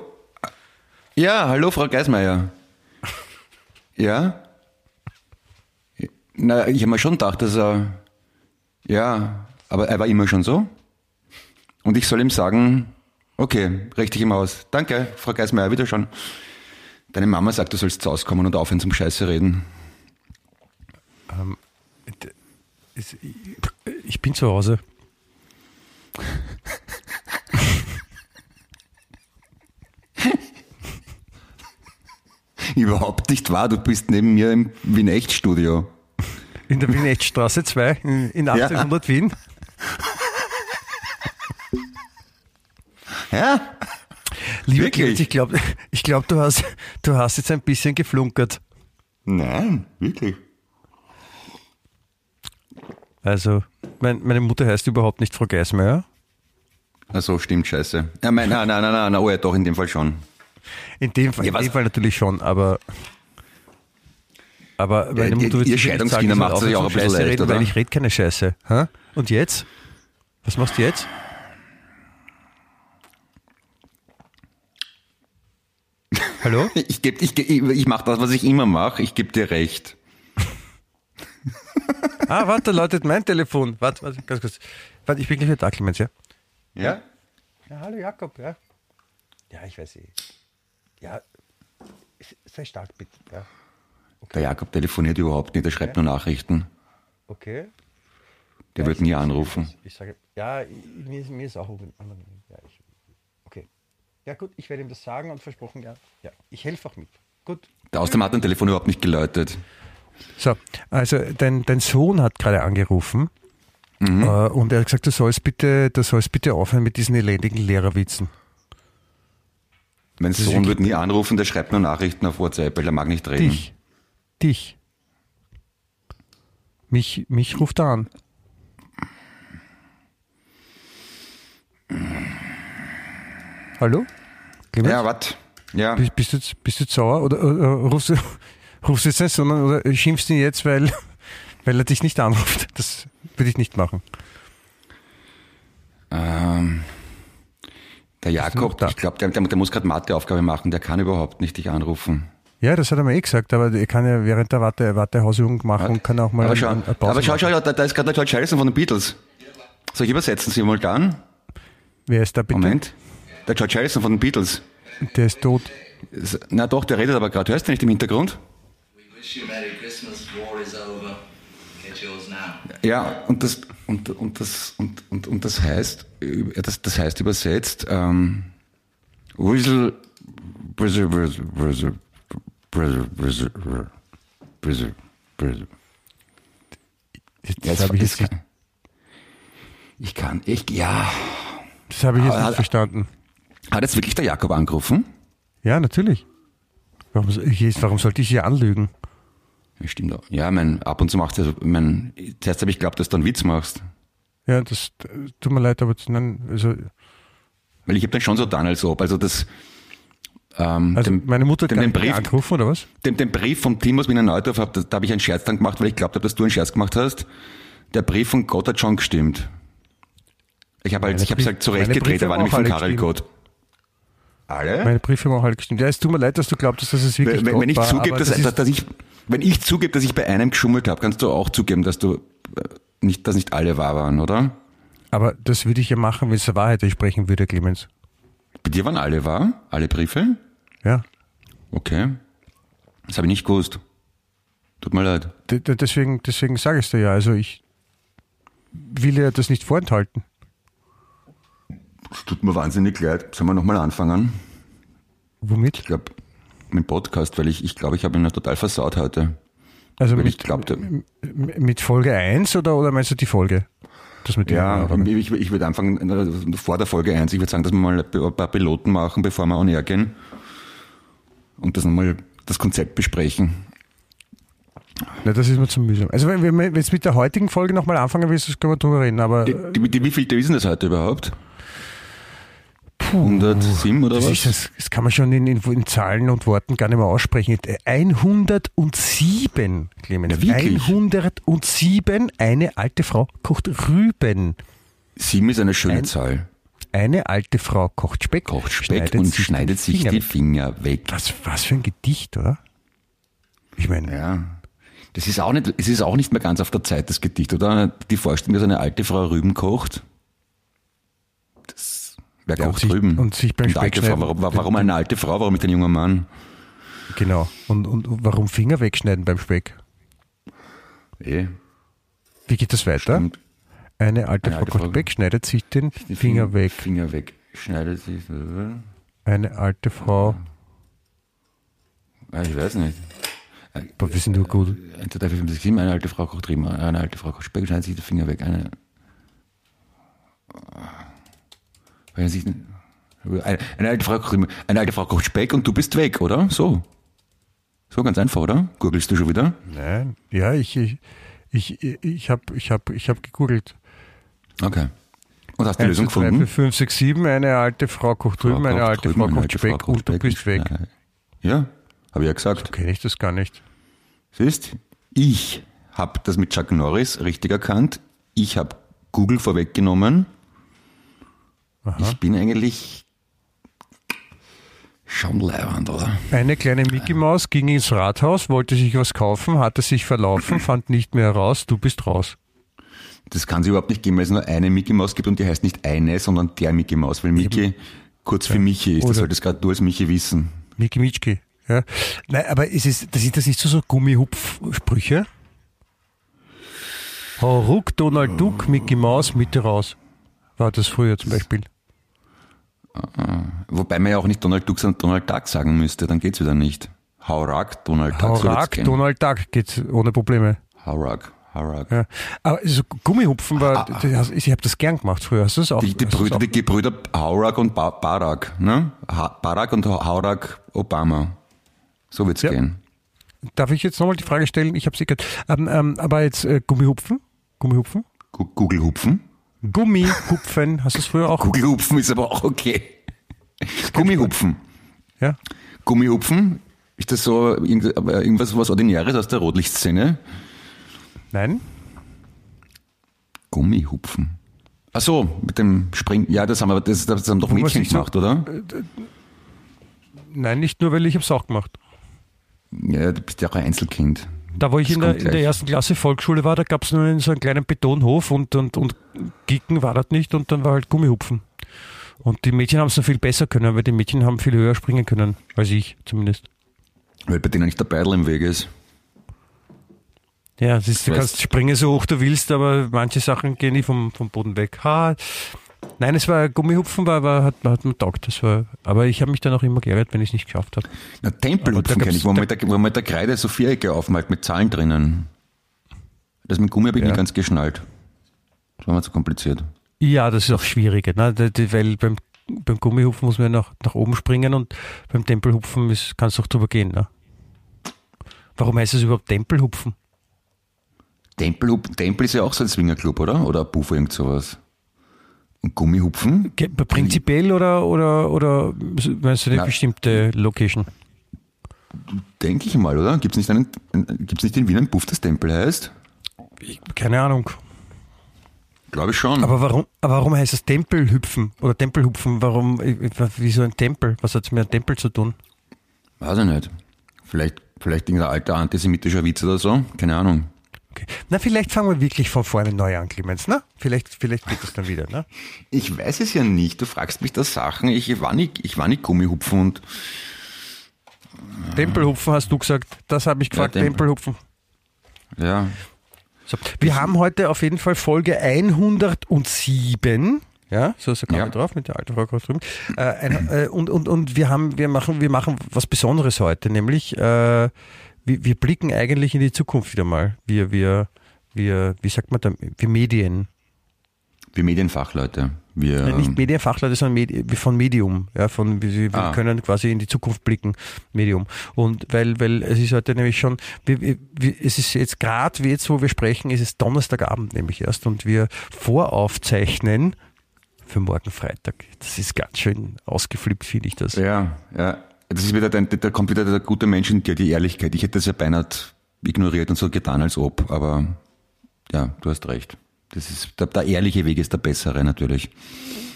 Ja, hallo, Frau Geismeier. Ja? Na, ich habe mir schon gedacht, dass er. Ja, aber er war immer schon so. Und ich soll ihm sagen, okay, richte ich ihm aus. Danke, Frau Geismeier, wieder schon. Deine Mama sagt, du sollst rauskommen und aufhören zum Scheiße reden. Ist- Ich bin zu Hause. Überhaupt nicht wahr, du bist neben mir im Wien-Echt-Studio. In der Wienettstraße 2 in, in 1800 Wien. Ja? Lieber Wirklich? Clemens, ich glaube, ich glaub, du, hast, du hast jetzt ein bisschen geflunkert. Nein, wirklich. Also, mein, meine Mutter heißt überhaupt nicht Frau Geismeier. Ach so, stimmt, scheiße. Ja, mein, nein, nein, nein, nein, nein, oh ja, doch, in dem Fall schon. In dem Fall, Ja, in dem Fall natürlich schon, aber. Aber meine Mutter wird ihr Scheidungskinder macht ich soll sich auch ein bisschen Scheiße leicht, reden, oder? Weil ich rede keine Scheiße. Hä? Und jetzt? Was machst du jetzt? Hallo? Ich, geb, ich, geb, ich mache das, was ich immer mache. Ich gebe dir recht. Ah, warte, da läutet mein Telefon. Warte, warte, ganz kurz. Warte, ich bin gleich wieder da, Clemens, ja? Ja? Ja, hallo Jakob, ja. Ja, ich weiß eh. Ja, sei stark bitte, ja. Der Jakob telefoniert überhaupt nicht, der schreibt nur Nachrichten. Okay. Der Ja, wird nie anrufen. Ich, ich sage, ja, ich- mir, ist- mir ist auch unangenehm. Ja, ich, okay. Ja, gut, ich werde ihm das sagen und versprochen, ja. Ja, ich helfe auch mit. Gut. Der Außerdem hat ein Telefon überhaupt nicht geläutet. So, also dein, dein Sohn hat gerade angerufen Mhm. äh, und er hat gesagt, du sollst bitte, du sollst bitte aufhören mit diesen elendigen Lehrerwitzen. Mein Sohn wird nie anrufen, der schreibt nur Nachrichten auf WhatsApp, weil er mag nicht reden. Dich. Dich. Mich, mich ruft er an. Hallo? Clemens? Ja, was? Ja, Bist, bist, du bist du sauer oder, oder rufst, du, rufst du jetzt nicht, sondern oder schimpfst ihn jetzt, weil, weil er dich nicht anruft? Das würde ich nicht machen. ähm, der Jakob, ich glaube, der, der, der muss gerade Matheaufgabe machen, der kann überhaupt nicht dich anrufen. Ja, das hat er mir eh gesagt, aber er kann ja während der Warte, Wartehausübung machen und kann auch mal aber schau, ein- eine Pause aber schau, schau, da, da ist gerade der George Harrison von den Beatles. Soll ich übersetzen simultan? Wer ist da bitte? Moment. Der George Harrison von den Beatles. Der ist tot. Na doch, der redet aber gerade. Hörst du nicht im Hintergrund? Ja, und das, und, und das, und, und, und das heißt, äh, das, das heißt übersetzt, ähm, Whistle, Brizzer, Brizzer, Brizzer, Brizzer, Brizzer, Brizzer. Jetzt, das habe ich, das jetzt kann, ich kann, ich, ja. das habe ich jetzt Ah, nicht verstanden. Hat jetzt wirklich der Jakob angerufen? Ja, natürlich. Warum, warum sollte ich hier anlügen? Ja, stimmt auch. Ja, mein, ab und zu macht er so, mein, zuerst habe ich geglaubt, dass du einen Witz machst. Ja, das tut mir leid, aber nein, also, Weil ich habe dann schon so getan, als ob, also das, ähm, also dem, meine Mutter hat den Brief, angerufen, oder was? dem, den Brief vom Tim aus Wiener Neudorf, hab, da, da habe ich einen Scherz dann gemacht, weil ich glaubt habe, dass du einen Scherz gemacht hast. Der Brief von Gott hat schon gestimmt. Ich habe halt, ich habe Brief- halt zurechtgedreht, der war nämlich von Karel Gott. Alle? Meine Briefe haben auch alle gestimmt. Ja, es tut mir leid, dass du glaubst, dass es wirklich wenn, wenn, ich zugebe, dass, dass, dass ich, wenn ich zugebe, dass ich bei einem geschummelt habe, kannst du auch zugeben, dass du äh, nicht, dass nicht alle wahr waren, oder? Aber das würde ich ja machen, wenn es der Wahrheit entsprechen würde, Clemens. Bei dir waren alle wahr? Alle Briefe? Ja. Okay. Das habe ich nicht gewusst. Tut mir leid. D d- deswegen, deswegen sage ich es dir ja. Also ich will ja das nicht vorenthalten. Es tut mir wahnsinnig leid. Sollen wir nochmal anfangen? Womit? Ich glaube, mit dem Podcast, weil ich, ich glaube, ich habe ihn ja total versaut heute. Also Weil mit, ich glaubte, mit Folge 1 oder, oder meinst du die Folge? Das mit ja, ich, ich würde anfangen, äh, vor der Folge 1, ich würde sagen, dass wir mal ein paar Piloten machen, bevor wir on air gehen. Und das nochmal das Konzept besprechen. Na, das ist mir zu mühsam. Also wenn wir jetzt mit der heutigen Folge nochmal anfangen willst, können wir drüber reden. Aber Die, die, die, wie viel ist denn das heute überhaupt? 107 oder das, was? das, das kann man schon in, in, Zahlen und Worten gar nicht mehr aussprechen. 107, Clemens. Ja, wirklich? 107, eine alte Frau kocht Rüben. Sieben ist eine schöne Ein- Zahl. Eine alte Frau kocht Speck, Kocht Speck und sich schneidet sich Finger die. Finger weg. Was, was für ein Gedicht, oder? Ich meine, Ja. Das ist auch nicht, es ist auch nicht mehr ganz auf der Zeit, das Gedicht, oder? Die Vorstellung, dass eine alte Frau Rüben kocht. Ja, und sich- Rüben? und sich beim Und alte Frau, warum, warum eine alte Frau? Warum nicht ein junger Mann? genau. Und, und warum Finger wegschneiden beim Speck? Eh, Wie geht das weiter? stimmt. Eine alte Eine Frau alte Frau- Speck, schneidet sich den Die Finger weg. Finger weg. Schneidet sich. Eine alte Frau. Ah, Ich weiß nicht. Boah, wir sind nur gut. 1, 2, 3, 4, 5, 6, 7, eine alte Frau kocht Rüben, eine alte Frau kocht Speck, schneidet sich die Finger weg. Eine. Eine, alte Frau eine alte Frau kocht Speck und du bist weg, oder? So. So ganz einfach, oder? Gurgelst du schon wieder? Nein, ja, ich, ich, ich, ich habe ich hab, ich hab gegoogelt. Okay. Und hast die 1, Lösung 2, 3, 4, gefunden? 5, 6, 7, eine alte Frau kocht drüben, eine alte drüben, Frau kocht alte Frau Speck kocht und du bist weg. Ja, habe ich ja gesagt. Kenne ich das gar nicht. Siehst, ich habe das mit Chuck Norris richtig erkannt. Ich habe Google vorweggenommen. Ich bin eigentlich schon leibend, oder? Eine kleine Mickey Maus ging ins Rathaus, wollte sich was kaufen, hatte sich verlaufen, fand nicht mehr raus, du bist raus. Das kann es überhaupt nicht geben, weil es nur eine Mickey Maus gibt und die heißt nicht eine, sondern der Mickey Maus, weil Mickey kurz für Michi ist. Das Oder- solltest gerade du als Michi wissen. Mickey Mitschki. Ja. Nein, aber ist es, das sind das nicht so, so Gummihupf-Sprüche? Hau ruck, Donald Duck, Mickey Maus, Mitte raus. War das früher zum Beispiel. Wobei man ja auch nicht Donald Duck, sondern Donald Duck sagen müsste, dann geht's wieder nicht. Haurak, Donald Duck. so Haurak, gehen. Donald Duck geht ohne Probleme. Haurak, Haurak. Ja. Aber so Gummihupfen war, das- hast- ich habe das gern gemacht früher. Hast du das auch? Ah, Die, die, das Brüder, auch? die Gebrüder Haurak und ba Barack, ne? Ha Barack und Haurak Obama. So wird's Ja. gehen. Darf ich jetzt nochmal die Frage stellen? Ich habe sie gehört. Ähm, ähm, aber jetzt äh, Gummihupfen? Gummihupfen? Gu- Google hupfen. Gummihupfen, hast du es früher auch? Google hupfen ist aber auch okay. Gummihupfen. Ja. Gummihupfen, ist das so irgendwas was Ordinäres aus der Rotlichtszene? Nein? Gummihupfen. Ach so, mit dem Spring. Ja, das haben wir, das, das haben doch Mädchen gemacht, oder? Nein, nicht nur, weil ich habe es auch gemacht. Ja, du bist ja auch ein Einzelkind. Da, wo ich in der, in der ersten Klasse Volksschule war, da gab es nur so einen kleinen Betonhof und, und, und Gicken war das nicht und dann war halt Gummihupfen. Und die Mädchen haben es noch viel besser können, weil die Mädchen haben viel höher springen können, als ich zumindest. Weil bei denen nicht der Beidel im Weg ist. Ja, ist, du Weißt- kannst springen so hoch du willst, aber manche Sachen gehen nicht vom, vom Boden weg. Ha. Nein, es war Gummihupfen, war, war, hat, hat mir taugt. Das war, aber ich habe mich dann auch immer geärgert, wenn ich es nicht geschafft habe. Na, Tempelhupfen kenne ich, wo man, mit der, wo man mit der Kreide so Vierecke aufmalt mit Zahlen drinnen. Das mit Gummi habe ich Ja. nicht ganz geschnallt. Das war mir zu kompliziert. Ja, das ist auch schwieriger, ne? Weil beim, beim Gummihupfen muss man nach, nach oben springen und beim Tempelhupfen ist, kannst du auch drüber gehen. Ne? Warum heißt es überhaupt Tempelhupfen? Tempelhup, Tempel ist ja auch so ein Swingerclub, oder? Oder ein Puff, irgend sowas. Gummihupfen? Prinzipiell oder, oder, oder meinst du eine Na. bestimmte Location? Denke ich mal, oder? Gibt es nicht, einen, gibt's nicht in Wien einen Puff, das Tempel heißt? Ich, keine Ahnung. Glaube ich schon. Aber warum, aber warum heißt es Tempelhüpfen oder Tempelhupfen? Warum, wieso ein Tempel? Was hat es mit einem Tempel zu tun? Weiß ich nicht. Vielleicht, vielleicht irgendein alter antisemitischer Witz oder so. Keine Ahnung. Okay. Na, vielleicht fangen wir wirklich von vorne neu an, Clemens, ne? Vielleicht, vielleicht geht das dann wieder, ne? Ich weiß es ja nicht. Du fragst mich da Sachen. Ich war nicht, ich war nicht Gummihupfen und Tempelhupfen hast du gesagt. Das habe ich gefragt, Tempel. Tempelhupfen. ja. So, wir haben heute auf jeden Fall Folge 107. Ja, so ist der Kamera Ja. drauf mit der alten Frau drüben. Äh, äh, und, und, und wir haben, wir machen, wir machen was Besonderes heute, nämlich äh, wir, wir blicken eigentlich in die Zukunft wieder mal. Wir, wir, wir, wie sagt man da, wir Medien. Wir Medienfachleute. Wir, Nein, nicht Medienfachleute, sondern Medi von Medium. Ja, von, wir, wir Ah. können quasi in die Zukunft blicken, Medium. Und weil, weil es ist heute nämlich schon, wir, wir, es ist jetzt gerade, wie jetzt, wo wir sprechen, ist es Donnerstagabend nämlich erst und wir voraufzeichnen für morgen Freitag. Das ist ganz schön ausgeflippt, finde ich das. ja, ja. Das ist wieder, dein, da kommt wieder der gute Mensch in dir, die Ehrlichkeit. Ich hätte das ja beinahe ignoriert und so getan, als ob. Aber ja, du hast recht. Das ist, der, der ehrliche Weg ist der bessere natürlich.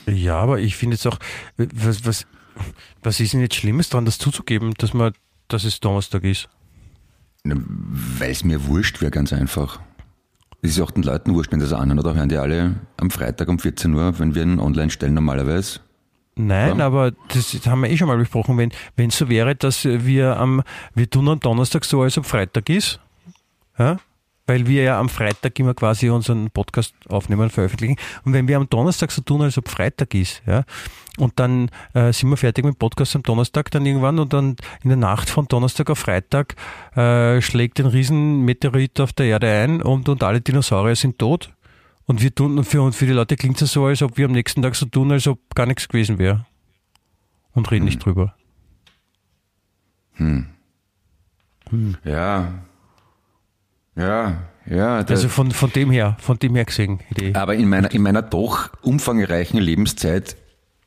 Ja, aber ich finde jetzt auch, was, was, was ist denn jetzt Schlimmes daran, das zuzugeben, dass man, dass es Donnerstag ist? Weil es mir wurscht wäre, ganz einfach. Es ist auch den Leuten wurscht, wenn das anhören, oder hören die alle am Freitag um 14 Uhr, wenn wir ihn online stellen normalerweise. Nein, Ja. aber das haben wir eh schon mal besprochen. Wenn wenn es so wäre, dass wir am, wir tun am Donnerstag so, als ob Freitag ist, ja? weil wir ja am Freitag immer quasi unseren Podcast aufnehmen und veröffentlichen. Und wenn wir am Donnerstag so tun, als ob Freitag ist, ja, und dann äh, sind wir fertig mit dem Podcast am Donnerstag dann irgendwann und dann in der Nacht von Donnerstag auf Freitag äh, schlägt ein riesen Meteorit auf der Erde ein und, und alle Dinosaurier sind tot. Und wir tun, und für, und für die Leute klingt es so, als ob wir am nächsten Tag so tun, als ob gar nichts gewesen wäre. Und reden nicht drüber. Ja. Ja, ja. der- Also von, von dem her, von dem her gesehen, Idee. Aber in meiner, in meiner doch umfangreichen Lebenszeit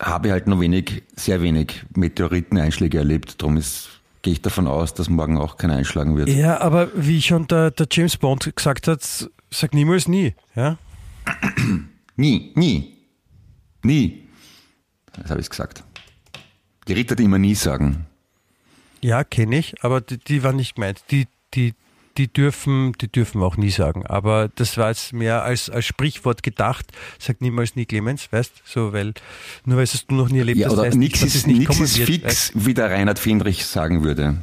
habe ich halt nur wenig, sehr wenig Meteoriteneinschläge erlebt. Darum ist, gehe ich davon aus, dass morgen auch keiner einschlagen wird. Ja, aber wie schon der, der James Bond gesagt hat, sag niemals nie. Ja? Nie, nie, nie. Das habe ich gesagt. Die Ritter, die immer nie sagen. Ja, kenne ich, aber die, die waren nicht gemeint. Die, die, die dürfen, die dürfen auch nie sagen. Aber das war jetzt mehr als, als Sprichwort gedacht. Sag niemals nie Clemens, weißt so, weil nur weil es du noch nie erlebt Ja, hast, heißt nichts ist, nicht nix ist wird, fix, weißt? wie der Reinhard Findrich sagen würde.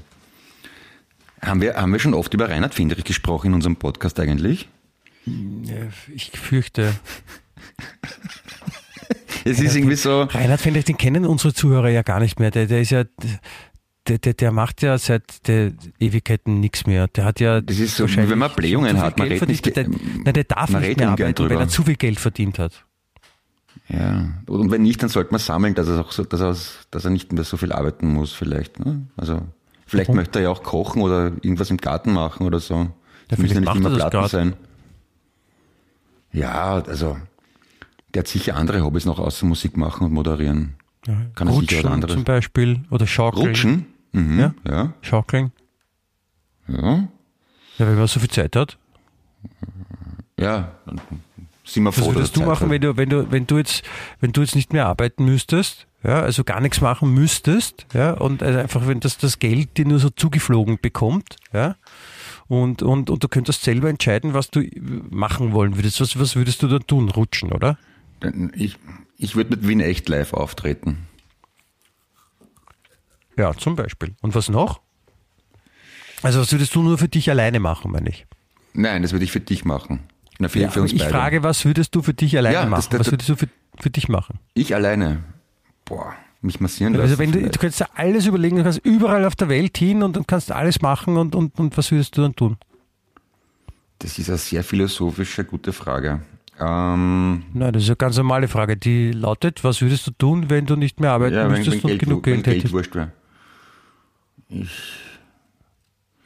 Haben wir, haben wir schon oft über Reinhard Findrich gesprochen in unserem Podcast eigentlich? Ja, Ich fürchte. Es ist irgendwie so, Reinhard Fendrich, den kennen unsere Zuhörer ja gar nicht mehr. Der, der ist ja, der, der, der macht ja seit der Ewigkeiten nichts mehr. Der hat ja. Das ist so, wenn man Blähungen hat, man Geld redet nicht verdient. der, nein, der darf nicht mehr arbeiten, weil drüber. er zu viel Geld verdient hat. Ja. Und wenn nicht, dann sollte man sammeln, dass er auch so, dass er, dass er nicht mehr so viel arbeiten muss, vielleicht. Ne? Also vielleicht Warum? möchte er ja auch kochen oder irgendwas im Garten machen oder so. Das vielleicht müssen ja nicht er immer Platten grad. sein. Ja, also der hat sicher andere Hobbys noch außer Musik machen und moderieren. Kann er sicher Rutschen was anderes. zum Beispiel oder Schaukeln. Rutschen? Mhm, Ja. ja. Schaukeln. Ja. Ja, wenn man so viel Zeit hat. Ja. Dann sind wir froh, Was würdest du Zeit machen, hat. wenn du, wenn du, wenn du jetzt, wenn du jetzt nicht mehr arbeiten müsstest, ja, also gar nichts machen müsstest, ja, und also einfach, wenn das, das Geld dir nur so zugeflogen bekommt, ja, und, und, und du könntest selber entscheiden, was du machen wollen würdest. Was, was würdest du da tun? Rutschen, oder? Ich, ich würde mit Wien echt live auftreten. Ja, zum Beispiel. Und was noch? Also was würdest du nur für dich alleine machen, meine ich? Nein, das würde ich für dich machen. Na, für, Ja, für uns ich beide. frage, was würdest du für dich alleine Ja, das- machen? das- was würdest du für, für dich machen? Ich alleine. Boah, mich massieren lassen. Also wenn du, du könntest alles überlegen, du kannst überall auf der Welt hin und dann kannst alles machen und, und, und was würdest du dann tun? Das ist eine sehr philosophische, gute Frage. Ähm, Nein, das ist eine ganz normale Frage, die lautet, was würdest du tun, wenn du nicht mehr arbeiten ja, wenn, müsstest wenn, und Geld, genug wenn Geld Geld hättest? wurscht wäre.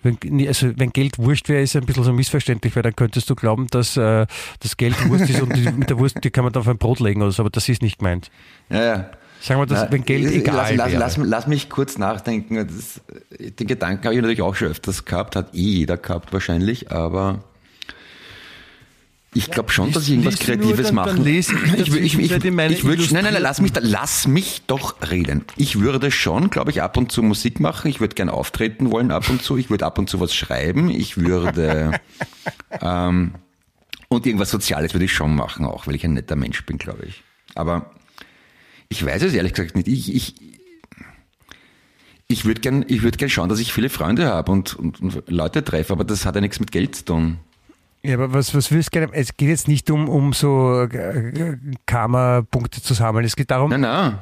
Wenn, nee, also wenn Geld wurscht wäre, ist ein bisschen so missverständlich, weil dann könntest du glauben, dass äh, das Geld Wurst ist und die, mit der Wurst, die kann man dann auf ein Brot legen oder so, aber das ist nicht gemeint. Ja, ja. Sagen wir, dass, Na, wenn Geld lass, egal lass, wäre. lass, lass mich kurz nachdenken. Das, den Gedanken habe ich natürlich auch schon öfters gehabt, hat eh jeder gehabt wahrscheinlich, aber ich glaube schon, dass ich irgendwas Kreatives dann- mache. dann ich ich, ich, ich, ich würd, nein, nein, nein, lass mich, da, lass mich doch reden. Ich würde schon, glaube ich, ab und zu Musik machen. Ich würde gern auftreten wollen ab und zu. Ich würde ab und zu was schreiben. Ich würde ähm, und irgendwas Soziales würde ich schon machen, auch weil ich ein netter Mensch bin, glaube ich. Aber ich weiß es ehrlich gesagt nicht. Ich, ich, ich würde gern, ich würde gern schauen, dass ich viele Freunde habe und, und, und Leute treffe, aber das hat ja nichts mit Geld zu tun. Ja, aber was, was würdest du gerne, es geht jetzt nicht um, um so äh, Karma-Punkte zu sammeln, es geht darum, Nein, nein,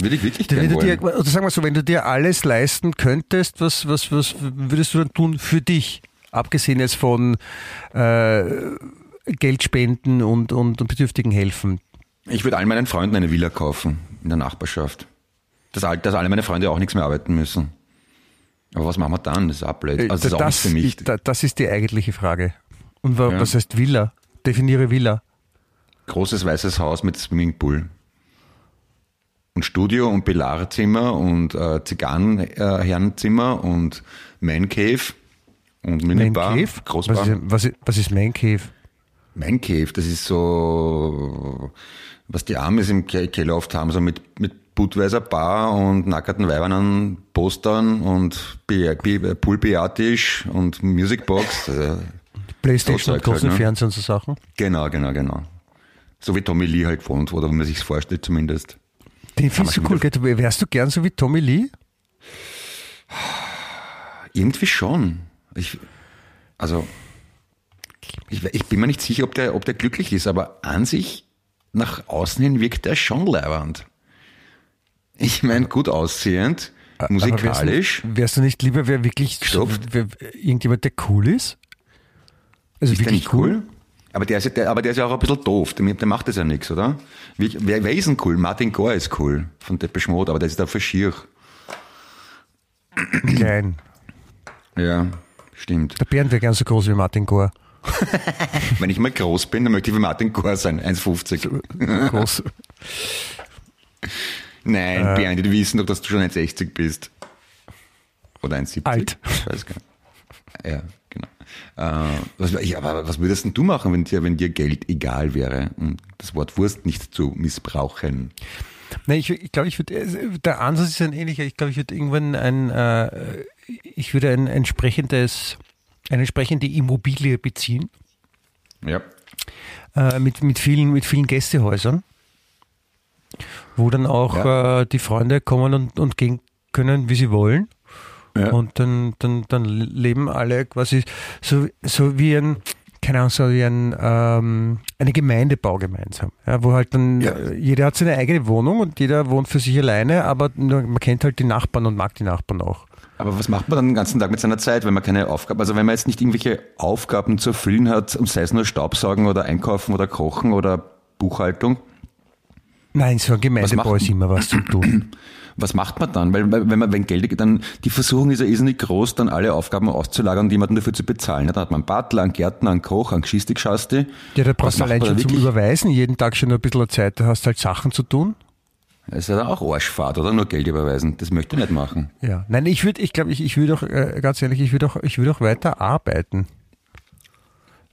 würde ich wirklich wenn du dir, oder sagen wir so, wenn du dir alles leisten könntest, was, was, was würdest du dann tun für dich? Abgesehen jetzt von äh, Geld spenden und, und, und Bedürftigen helfen. Ich würde all meinen Freunden eine Villa kaufen in der Nachbarschaft. Dass, all, dass alle meine Freunde auch nichts mehr arbeiten müssen. Aber was machen wir dann? Das ist blöd. Also das ist auch nicht für mich. da- das ist die eigentliche Frage. Und wa, Ja. was heißt Villa? Definiere Villa. Großes weißes Haus mit Swimmingpool. Und Studio und Pilarzimmer und äh, Zigarrenherrenzimmer und Man Cave und Man Minibar. Cave? Großbar. Was ist, was, ist, was ist Man Cave? Man Cave, das ist so, was die Amis im Ke- Keller oft haben, so mit, mit Budweiser Bar und nackerten Weibern an Postern und Poolbiatisch und Musicbox. Also, Playstation und Zeug halt, großen ne? Fernseher und so Sachen. genau, genau, genau. So wie Tommy Lee halt wohnt, oder wie man sich's vorstellt zumindest. Den findest du cool. gell? Wärst du gern so wie Tommy Lee? Irgendwie schon. Ich, also, ich, ich bin mir nicht sicher, ob der, ob der glücklich ist, aber an sich, nach außen hin wirkt er schon leibernd. Ich meine, gut aussehend, musikalisch. Aber wärst, du, wärst du nicht lieber, wer wirklich wer, irgendjemand, der cool ist? Also Ist wirklich nicht cool? Aber der, ist, ja- der, aber der ist ja auch ein bisschen doof. Der, der macht das ja nichts, oder? Wer, wer ist denn cool? Martin Gore ist cool von Depeche Mode, aber der ist dafür schier. Klein. Ja, stimmt. Der Bernd wäre gern so groß wie Martin Gore. Wenn ich mal groß bin, dann möchte ich wie Martin Gore sein, 1,50. Groß. Nein, Äh. Bernd, die wissen doch, dass du schon 1,60 bist. Oder 1,70. Alt. Ich weiß gar nicht. Ja, genau. Äh, was, ja, aber was würdest denn du machen, wenn dir, wenn dir Geld egal wäre, um das Wort Wurst nicht zu missbrauchen? Nein, ich, ich glaube, ich würde, der Ansatz ist ein ähnlicher. Ich glaube, ich würde irgendwann ein, äh, ich würde ein entsprechendes, eine entsprechende Immobilie beziehen, Ja. äh, mit, mit vielen, mit vielen Gästehäusern, wo dann auch Ja. äh, die Freunde kommen und, und gehen können, wie sie wollen. Ja. Und dann, dann, dann leben alle quasi so, so wie ein, keine Ahnung, so wie ein, ähm, eine Gemeindebau gemeinsam, ja, wo halt dann, Ja. äh, jeder hat seine eigene Wohnung und jeder wohnt für sich alleine, aber man kennt halt die Nachbarn und mag die Nachbarn auch. Aber was macht man dann den ganzen Tag mit seiner Zeit, wenn man keine Aufgaben, also wenn man jetzt nicht irgendwelche Aufgaben zu erfüllen hat, um sei es nur Staubsaugen oder Einkaufen oder Kochen oder Buchhaltung, Nein, so ein Gemeindebau ist immer was zu tun. was macht man dann? Weil, wenn man, wenn Geld, dann, die Versuchung ist ja irrsinnig groß, dann alle Aufgaben auszulagern und jemanden dafür zu bezahlen. Ja, Da hat man einen Butler, einen Gärtner, einen Koch, einen Geschisti-Geschasti. Ja, da brauchst du allein schon zum? Überweisen jeden Tag schon ein bisschen Zeit, da hast du halt Sachen zu tun. Das ist ja dann auch Arschfahrt, oder? Nur Geld überweisen. Das möchte ich nicht machen. Ja. Nein, ich würde, ich glaube, ich, ich würde auch, äh, ganz ehrlich, ich würde auch, ich würde auch weiter arbeiten.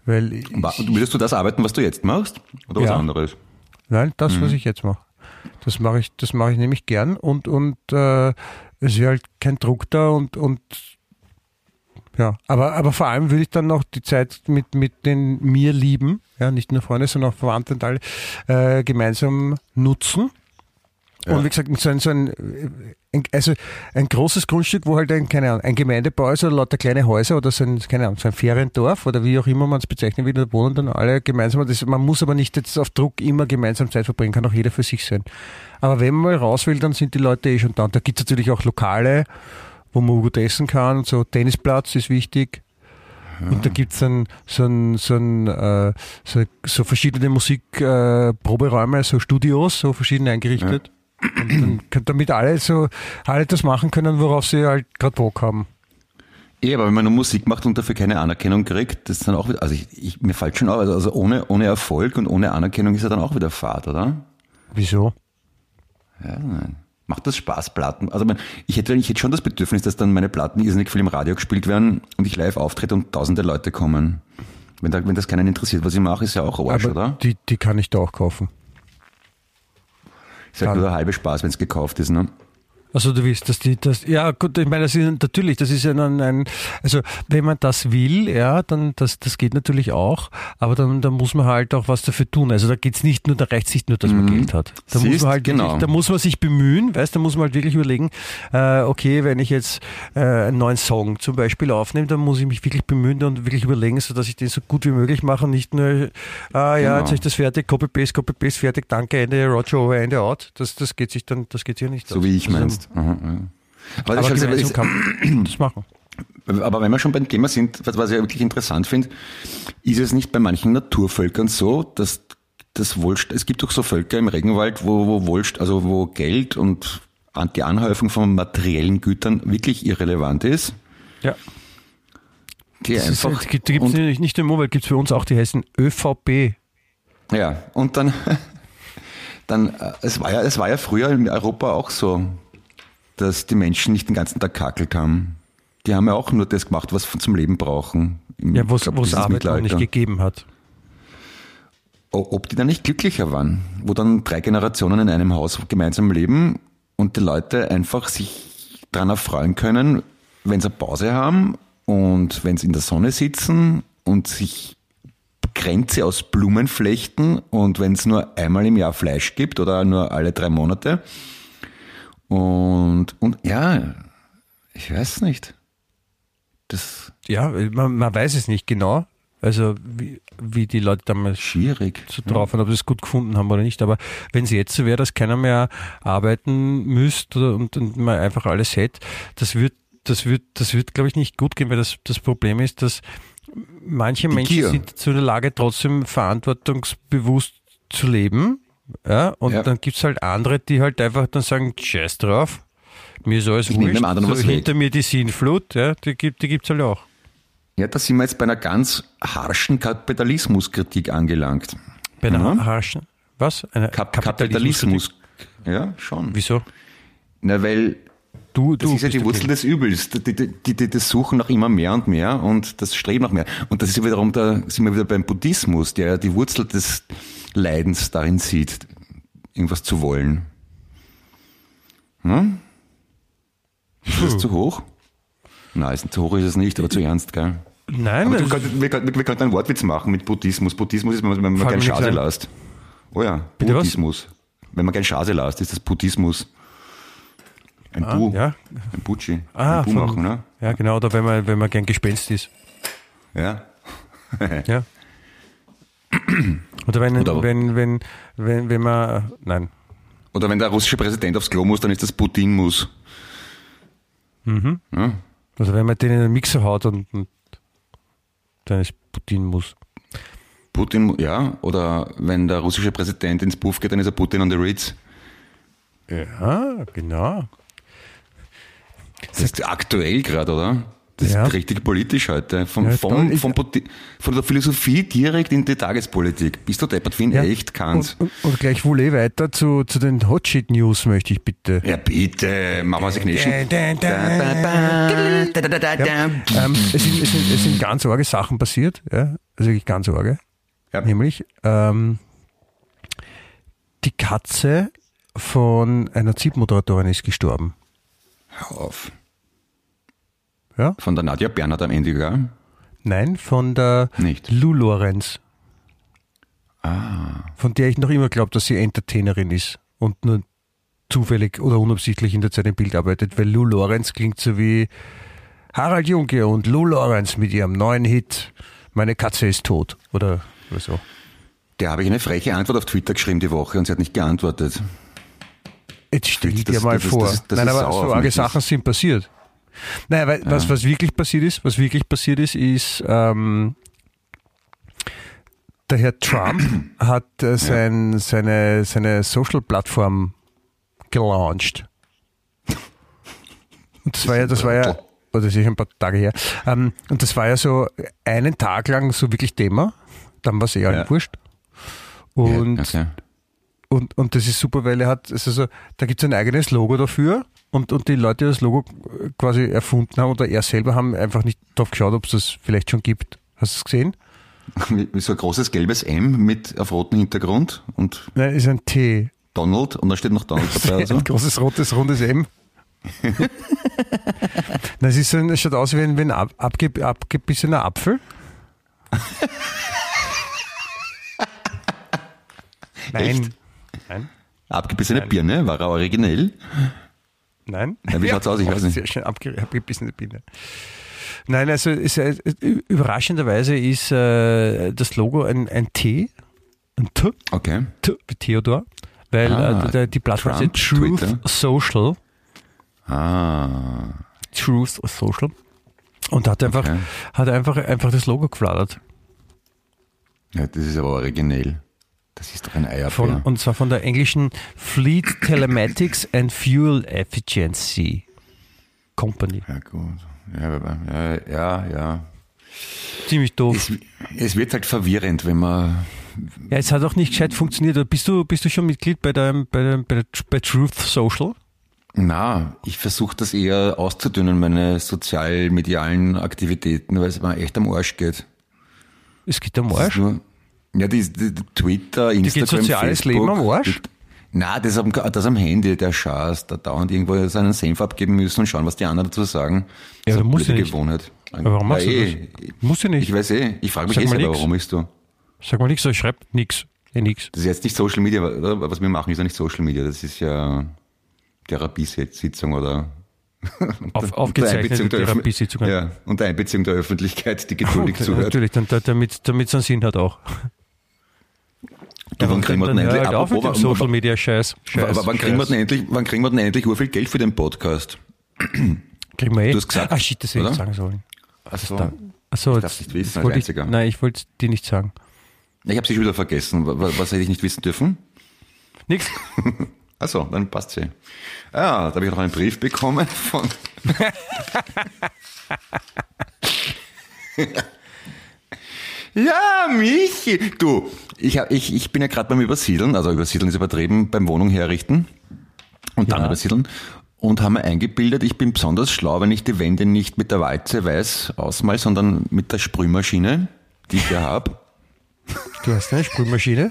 Weil, ich, Wa- Würdest du das arbeiten, was du jetzt machst? Oder was Ja. anderes? nein, das, Mhm. was ich jetzt mache. Das mache ich, das mache ich nämlich gern und, und, äh, es wäre halt kein Druck da und, und, ja. Aber, aber vor allem würde ich dann noch die Zeit mit, mit den mir Lieben, ja, nicht nur Freunde, sondern auch Verwandte und alle, äh, gemeinsam nutzen. Und wie gesagt, so ein, so ein, ein, also ein großes Grundstück, wo halt ein, keine Ahnung, ein Gemeindebau ist oder lauter kleine Häuser oder so ein, keine Ahnung, so ein Feriendorf oder wie auch immer man es bezeichnen will, da wohnen dann alle gemeinsam. Das, man muss aber nicht jetzt auf Druck immer gemeinsam Zeit verbringen, kann auch jeder für sich sein. Aber wenn man mal raus will, dann sind die Leute eh schon da. Und da gibt es natürlich auch Lokale, wo man gut essen kann und so. Tennisplatz ist wichtig. Und da gibt's dann so, ein, so, ein, äh, so, so verschiedene Musikproberäume, äh, so Studios, so verschieden eingerichtet. Und damit alle so alle das machen können, worauf sie halt gerade Bock haben. Eh, aber wenn man nur Musik macht und dafür keine Anerkennung kriegt, das ist dann auch wieder, also ich, ich, mir fällt schon auf, also ohne, ohne Erfolg und ohne Anerkennung ist ja dann auch wieder Fahrt, oder? Wieso? Ja, nein. Macht das Spaß, Platten? Also man, ich hätte, ich hätte schon das Bedürfnis, dass dann meine Platten irrsinnig viel im Radio gespielt werden und ich live auftrete und tausende Leute kommen. Wenn, da, wenn das keinen interessiert, was ich mache, ist ja auch Arsch, Aber oder? die, die kann ich da auch kaufen. Ist halt nur der halbe Spaß, wenn es gekauft ist, ne? Also du willst, dass die das ja gut, ich meine, das ist natürlich, das ist ja dann ein, also wenn man das will, ja, dann das, das geht natürlich auch, aber dann, dann muss man halt auch was dafür tun. Also da geht's nicht nur, da reicht nicht nur, dass man Geld hat. Da muss Siehst, man halt genau. da muss man sich bemühen, weißt, da muss man halt wirklich überlegen, äh, okay, wenn ich jetzt äh, einen neuen Song zum Beispiel aufnehme, dann muss ich mich wirklich bemühen und wirklich überlegen, so dass ich den so gut wie möglich mache und nicht nur, ah ja, Genau. jetzt ist das fertig, Copy Paste, Copy Paste, fertig, danke, Ende, Roger over, Ende out. Das, das geht sich dann, das geht sich ja nicht So aus. wie ich Also, meinst. Aha, ja. Aber, aber ist gemeinsam ist, das machen. aber wenn wir schon beim Thema sind, was, ich wirklich interessant finde, ist es nicht bei manchen Naturvölkern so, dass das Wohlst es gibt doch so Völker im Regenwald, wo, wo Wohlst also wo Geld und die Anhäufung von materiellen Gütern wirklich irrelevant ist. Ja. Die Das ist, einfach es gibt, gibt's und, nicht, im Mobile, gibt es für uns auch, die heißen ÖVP. ja und dann dann äh, es war ja es war ja früher in Europa auch so, dass die Menschen nicht den ganzen Tag kakelt haben. Die haben ja auch nur das gemacht, was sie zum Leben brauchen. Im- Ja, wo es Arbeit noch nicht gegeben hat. Ob die dann nicht glücklicher waren, wo dann drei Generationen in einem Haus gemeinsam leben und die Leute einfach sich dran erfreuen können, wenn sie eine Pause haben und wenn sie in der Sonne sitzen und sich Grenze aus Blumen flechten und wenn es nur einmal im Jahr Fleisch gibt oder nur alle drei Monate. Und, und ja, ich weiß nicht. Das Ja, man, man weiß es nicht genau. Also wie, wie die Leute damals schwierig. so drauf waren, ob sie es gut gefunden haben oder nicht. Aber wenn es jetzt so wäre, dass keiner mehr arbeiten müsste und, und man einfach alles hätte, das wird, das wird, das wird, glaube ich, nicht gut gehen, weil das, das Problem ist, dass manche Menschen Gier. sind zu der Lage, trotzdem verantwortungsbewusst zu leben. Ja, und Ja. dann gibt's halt andere, die halt einfach dann sagen, scheiß drauf, mir ist alles Ich wurscht. so was weg. hinter mir die Sinnflut, ja, die gibt die gibt's halt auch. Ja, da sind wir jetzt bei einer ganz harschen Kapitalismuskritik angelangt. Bei einer Mhm. harschen, was? Eine Kap Kapitalismus. Kapitalismus. Ja, schon. Wieso? Na, weil Du, das du ist ja die Wurzel des Übels. Die, die, die, das Suchen nach immer mehr und mehr und das Streben nach mehr. Und das ist ja wiederum, da sind wir wieder beim Buddhismus, der ja die Wurzel des Leidens darin sieht, irgendwas zu wollen. Hm? Ist das zu hoch? Nein, zu hoch ist es nicht, aber zu ernst, gell? Nein, Aber du das- könnt, wir, könnten, wir könnten einen Wortwitz machen mit Buddhismus. Buddhismus ist, wenn man, wenn man mir Schase lasst. Oh ja, Bitte was? Buddhismus. Wenn man gern Schase lasst, ist das Buddhismus. Ein Ah, Bu, ja. ein Butschi. Ah, ein Bu von- machen, ne? Ja, genau, oder wenn man, wenn man gern Gespenst ist. Ja. Ja. Oder wenn, Oder- wenn, wenn, wenn, wenn man, nein, Oder wenn der russische Präsident aufs Klo muss, dann ist das Putin muss. also wenn man den in den Mixer haut und, und dann ist Putin muss. Putin, ja. Oder wenn der russische Präsident ins Puff geht, dann ist er Putin on the Ritz. Ja, genau. Das ist aktuell gerade, oder? Das Ja. ist richtig politisch heute. Vom, Ja, vom, Puti- von der Philosophie direkt in die Tagespolitik. Bist du deppert, wie ihn Ja. echt kannst. Und, und, und gleich wohl eh weiter zu, zu den Hotshit News möchte ich bitte. Ja, bitte, Signation. Ähm, es, sind, es, sind, es sind ganz arge Sachen passiert, ja, also wirklich ganz arge. Ja. Nämlich ähm, die Katze von einer ZIP-Moderatorin ist gestorben. Hör auf. Ja? Von der Nadja Bernhard am Ende, gell? Nein, von der Nicht. Lou Lorenz. Ah. Von der ich noch immer glaube, dass sie Entertainerin ist und nur zufällig oder unabsichtlich in der Zeit im Bild arbeitet, weil Lou Lorenz klingt so wie Harald Junke und Lou Lorenz mit ihrem neuen Hit Meine Katze ist tot oder, oder so. Der habe ich eine freche Antwort auf Twitter geschrieben die Woche und sie hat nicht geantwortet. Jetzt stell dir das- mal das vor. das Nein, aber so arge. Sachen sind passiert. Nein, weil, was, was wirklich passiert ist, was wirklich passiert ist, ist, ähm, der Herr Trump hat äh, sein, seine, seine Social-Plattform gelauncht. Und das war ja, das war ja, oh, das ist ja ein paar Tage her. Ähm, und das war ja so einen Tag lang so wirklich Thema. Dann war es eh Ja. wurscht. Und ja, okay. Und, und das ist super, weil er hat, also so, da gibt es ein eigenes Logo dafür und, und die Leute, die das Logo quasi erfunden haben oder er selber haben einfach nicht drauf geschaut, ob es das vielleicht schon gibt. Hast du es gesehen? So ein großes gelbes M mit auf rotem Hintergrund und Nein, ist ein T. Donald und da steht noch Donald dabei. Also. Ein großes rotes, rundes M. Nein, es, ist so ein, es schaut aus wie ein, wie ein ab, abge, abgebissener Apfel. Nein. Echt? Nein. Abgebissene Birne, war er originell? Nein. Ja, wie schaut's aus? Ich weiß nicht. Sehr schön abge abgebissene Biene. Nein, also ist, äh, überraschenderweise ist äh, das Logo ein, ein T, ein T, Okay. T wie Theodor, weil Ah, äh, der- die Plattform Trump, heißt Truth Twitter. Social. Ah. Truth Social. Und hat einfach, Okay. hat einfach, einfach das Logo geflattert. Ja, das ist aber originell. Das ist doch ein Eierbär. Von, und zwar von der englischen Fleet Telematics and Fuel Efficiency Company. ja, gut. Ja, ja, ja. Ziemlich doof. Es, es wird halt verwirrend, wenn man. Ja, es hat auch nicht gescheit funktioniert. Bist du, bist du schon Mitglied bei, der, bei, der, bei, der, bei Truth Social? Na, ich versuche das eher auszudünnen, meine sozial-medialen Aktivitäten, weil es mir echt am Arsch geht. Es geht am Arsch. Nur, ja, die, die, die Twitter, geht Instagram, soziales Facebook, Leben am Arsch? Die, na, das am, das am Handy, der Schaß, da dauernd irgendwo seinen Senf abgeben müssen und schauen, was die anderen dazu sagen. Ja, Das ist musst nicht. Gewohnheit. Aber warum machst ja, du eh. Muss ich nicht. Ich weiß eh, ich frage mich Sag eh selber, nix. warum ist du? Sag mal nichts, ich schreib nichts. Eh nix. Das ist jetzt nicht Social Media, oder? was wir machen, ist ja nicht Social Media, das ist ja Therapiesitzung oder Auf, aufgezeichnete Einbeziehung der Öffn- Therapiesitzungen. Ja, unter Einbeziehung der Öffentlichkeit, die geduldig Okay, zuhört. Natürlich, dann, da- damit damit es einen Sinn hat auch. Du, wann kriegen wir denn endlich, dem apropos, Social Media Scheiß. wann, Scheiß, wann, kriegen wir denn endlich, wann kriegen wir denn endlich urviel Geld für den Podcast? Kriegen wir eh. Du hast gesagt, ah, shit, das hätte ich sagen sollen. Achso. Da, achso, Ich darf's nicht wissen, als wollte ich. Nein, ich wollte dir nicht sagen. Ich habe sie schon wieder vergessen. Was, was hätte ich nicht wissen dürfen? Nix. Achso, dann passt sie. Ja, da habe ich noch einen Brief bekommen von. ja, Michi! Du, ich, hab- ich, ich bin ja gerade beim Übersiedeln, also Übersiedeln ist übertrieben, beim Wohnung herrichten und dann Ja. übersiedeln. Und haben mir eingebildet, ich bin besonders schlau, wenn ich die Wände nicht mit der Walze weiß ausmal, sondern mit der Sprühmaschine, die ich ja habe. Du hast eine Sprühmaschine.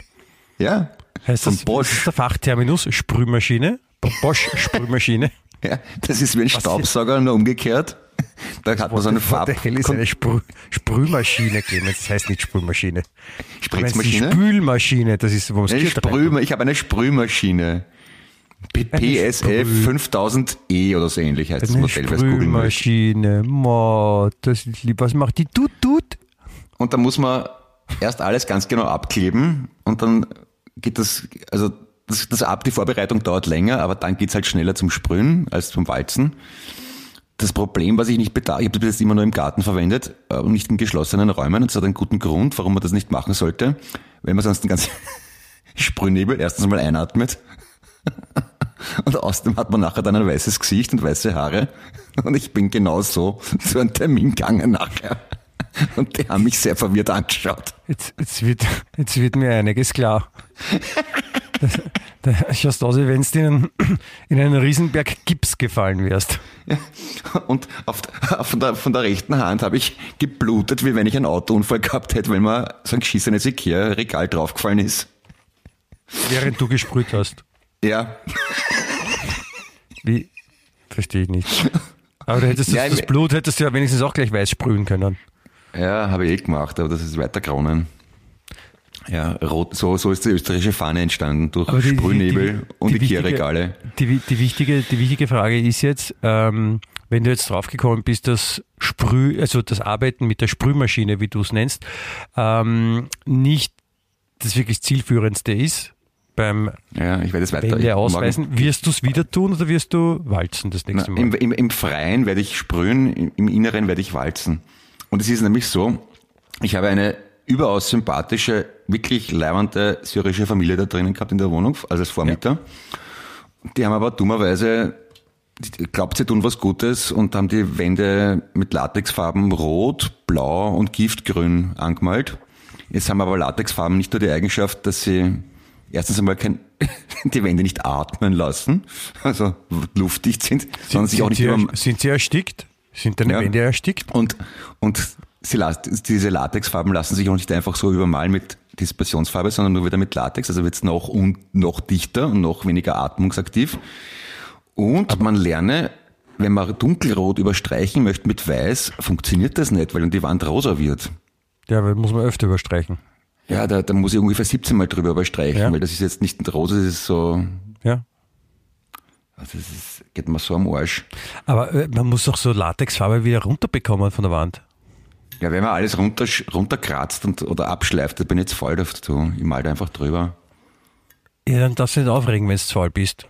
Ja, Heißt das, Bosch. ist das der Fachterminus? Sprühmaschine? Bosch Sprühmaschine. Ja, das ist wie ein Staubsauger, nur umgekehrt. Da hat man so eine What Farb. the hell ist eine Sprüh, Sprühmaschine, Clemens? Das heißt nicht Sprühmaschine. Spritzmaschine? Spülmaschine, das ist, wo Gitter Sprühma ich habe eine Sprühmaschine. PSF Sprüh- 5000E oder so ähnlich heißt das Modell, wer es googeln. Sprühmaschine, Mo, das ist lieb. Was macht die? Tut, tut. Und da muss man erst alles ganz genau abkleben und dann geht das, also das, das ab, die Vorbereitung dauert länger, aber dann geht's halt schneller zum Sprühen als zum Walzen. Das Problem, was ich nicht bedacht, ich habe das jetzt immer nur im Garten verwendet äh, und nicht in geschlossenen Räumen. Und es hat einen guten Grund, warum man das nicht machen sollte, wenn man sonst den ganzen Sprühnebel erstens mal einatmet und außerdem hat man nachher dann ein weißes Gesicht und weiße Haare. Und ich bin genau so zu einem Termin gegangen nachher. Und die haben mich sehr verwirrt angeschaut. Jetzt, jetzt, wird, jetzt wird mir einiges klar. Schaust aus, wie wenn du in, einen- in einen Riesenberg Gips gefallen wärst. Ja. Und auf, von, der, von der rechten Hand habe ich geblutet, wie wenn ich einen Autounfall gehabt hätte, wenn mir so ein geschissenes Ikea-Regal draufgefallen ist. Während du gesprüht hast. Ja. Wie? Verstehe ich nicht. Aber du hättest Ja, das, das Blut hättest du ja wenigstens auch gleich weiß sprühen können. Ja, habe ich eh gemacht, aber das ist weiter kronen. Ja, rot, so, so ist die österreichische Fahne entstanden, durch die- die- Sprühnebel die- und die wichtige- Ikea-Regale. Die, die, wichtige, die wichtige Frage ist jetzt, ähm, wenn du jetzt draufgekommen bist, dass Sprüh, also das Arbeiten mit der Sprühmaschine, wie du es nennst, ähm, nicht das wirklich zielführendste ist beim Ja, ich werde es weiter. Wände morgen- ausweisen. Wirst du es wieder tun oder wirst du walzen das nächste Mal? im, im, Im Freien werde ich sprühen, im, im Inneren werde ich walzen. Und es ist nämlich so, ich habe eine überaus sympathische, wirklich leibende syrische Familie da drinnen gehabt in der Wohnung, also als Vormieter. Die haben aber dummerweise, glaubt sie tun was Gutes und haben die Wände mit Latexfarben rot, blau und giftgrün angemalt. Jetzt haben aber Latexfarben nicht nur die Eigenschaft, dass sie erstens einmal kein, die Wände nicht atmen lassen, also luftdicht sind, sondern sich auch nicht sie, über, sind sie erstickt? Sind deine Ja. Wände erstickt? und, und sie las, diese Latexfarben lassen sich auch nicht einfach so übermalen mit Dispersionsfarbe, sondern nur wieder mit Latex. Also wird es noch, noch dichter und noch weniger atmungsaktiv. Und man lerne, wenn man dunkelrot überstreichen möchte mit weiß, funktioniert das nicht, weil dann die Wand rosa wird. Ja, aber muss man öfter überstreichen. Ja, da, da muss ich ungefähr 17 Mal drüber überstreichen, Ja. weil das ist jetzt nicht rosa, das ist so, Ja. also das ist, geht mir so am Arsch. Aber äh, man muss doch so Latexfarbe wieder runterbekommen von der Wand. Ja, wenn man alles runter, runterkratzt und, oder abschleift, da bin ich jetzt voll dazu. Ich mal da einfach drüber. Ja, dann darfst du nicht aufregen, wenn du zu alt bist.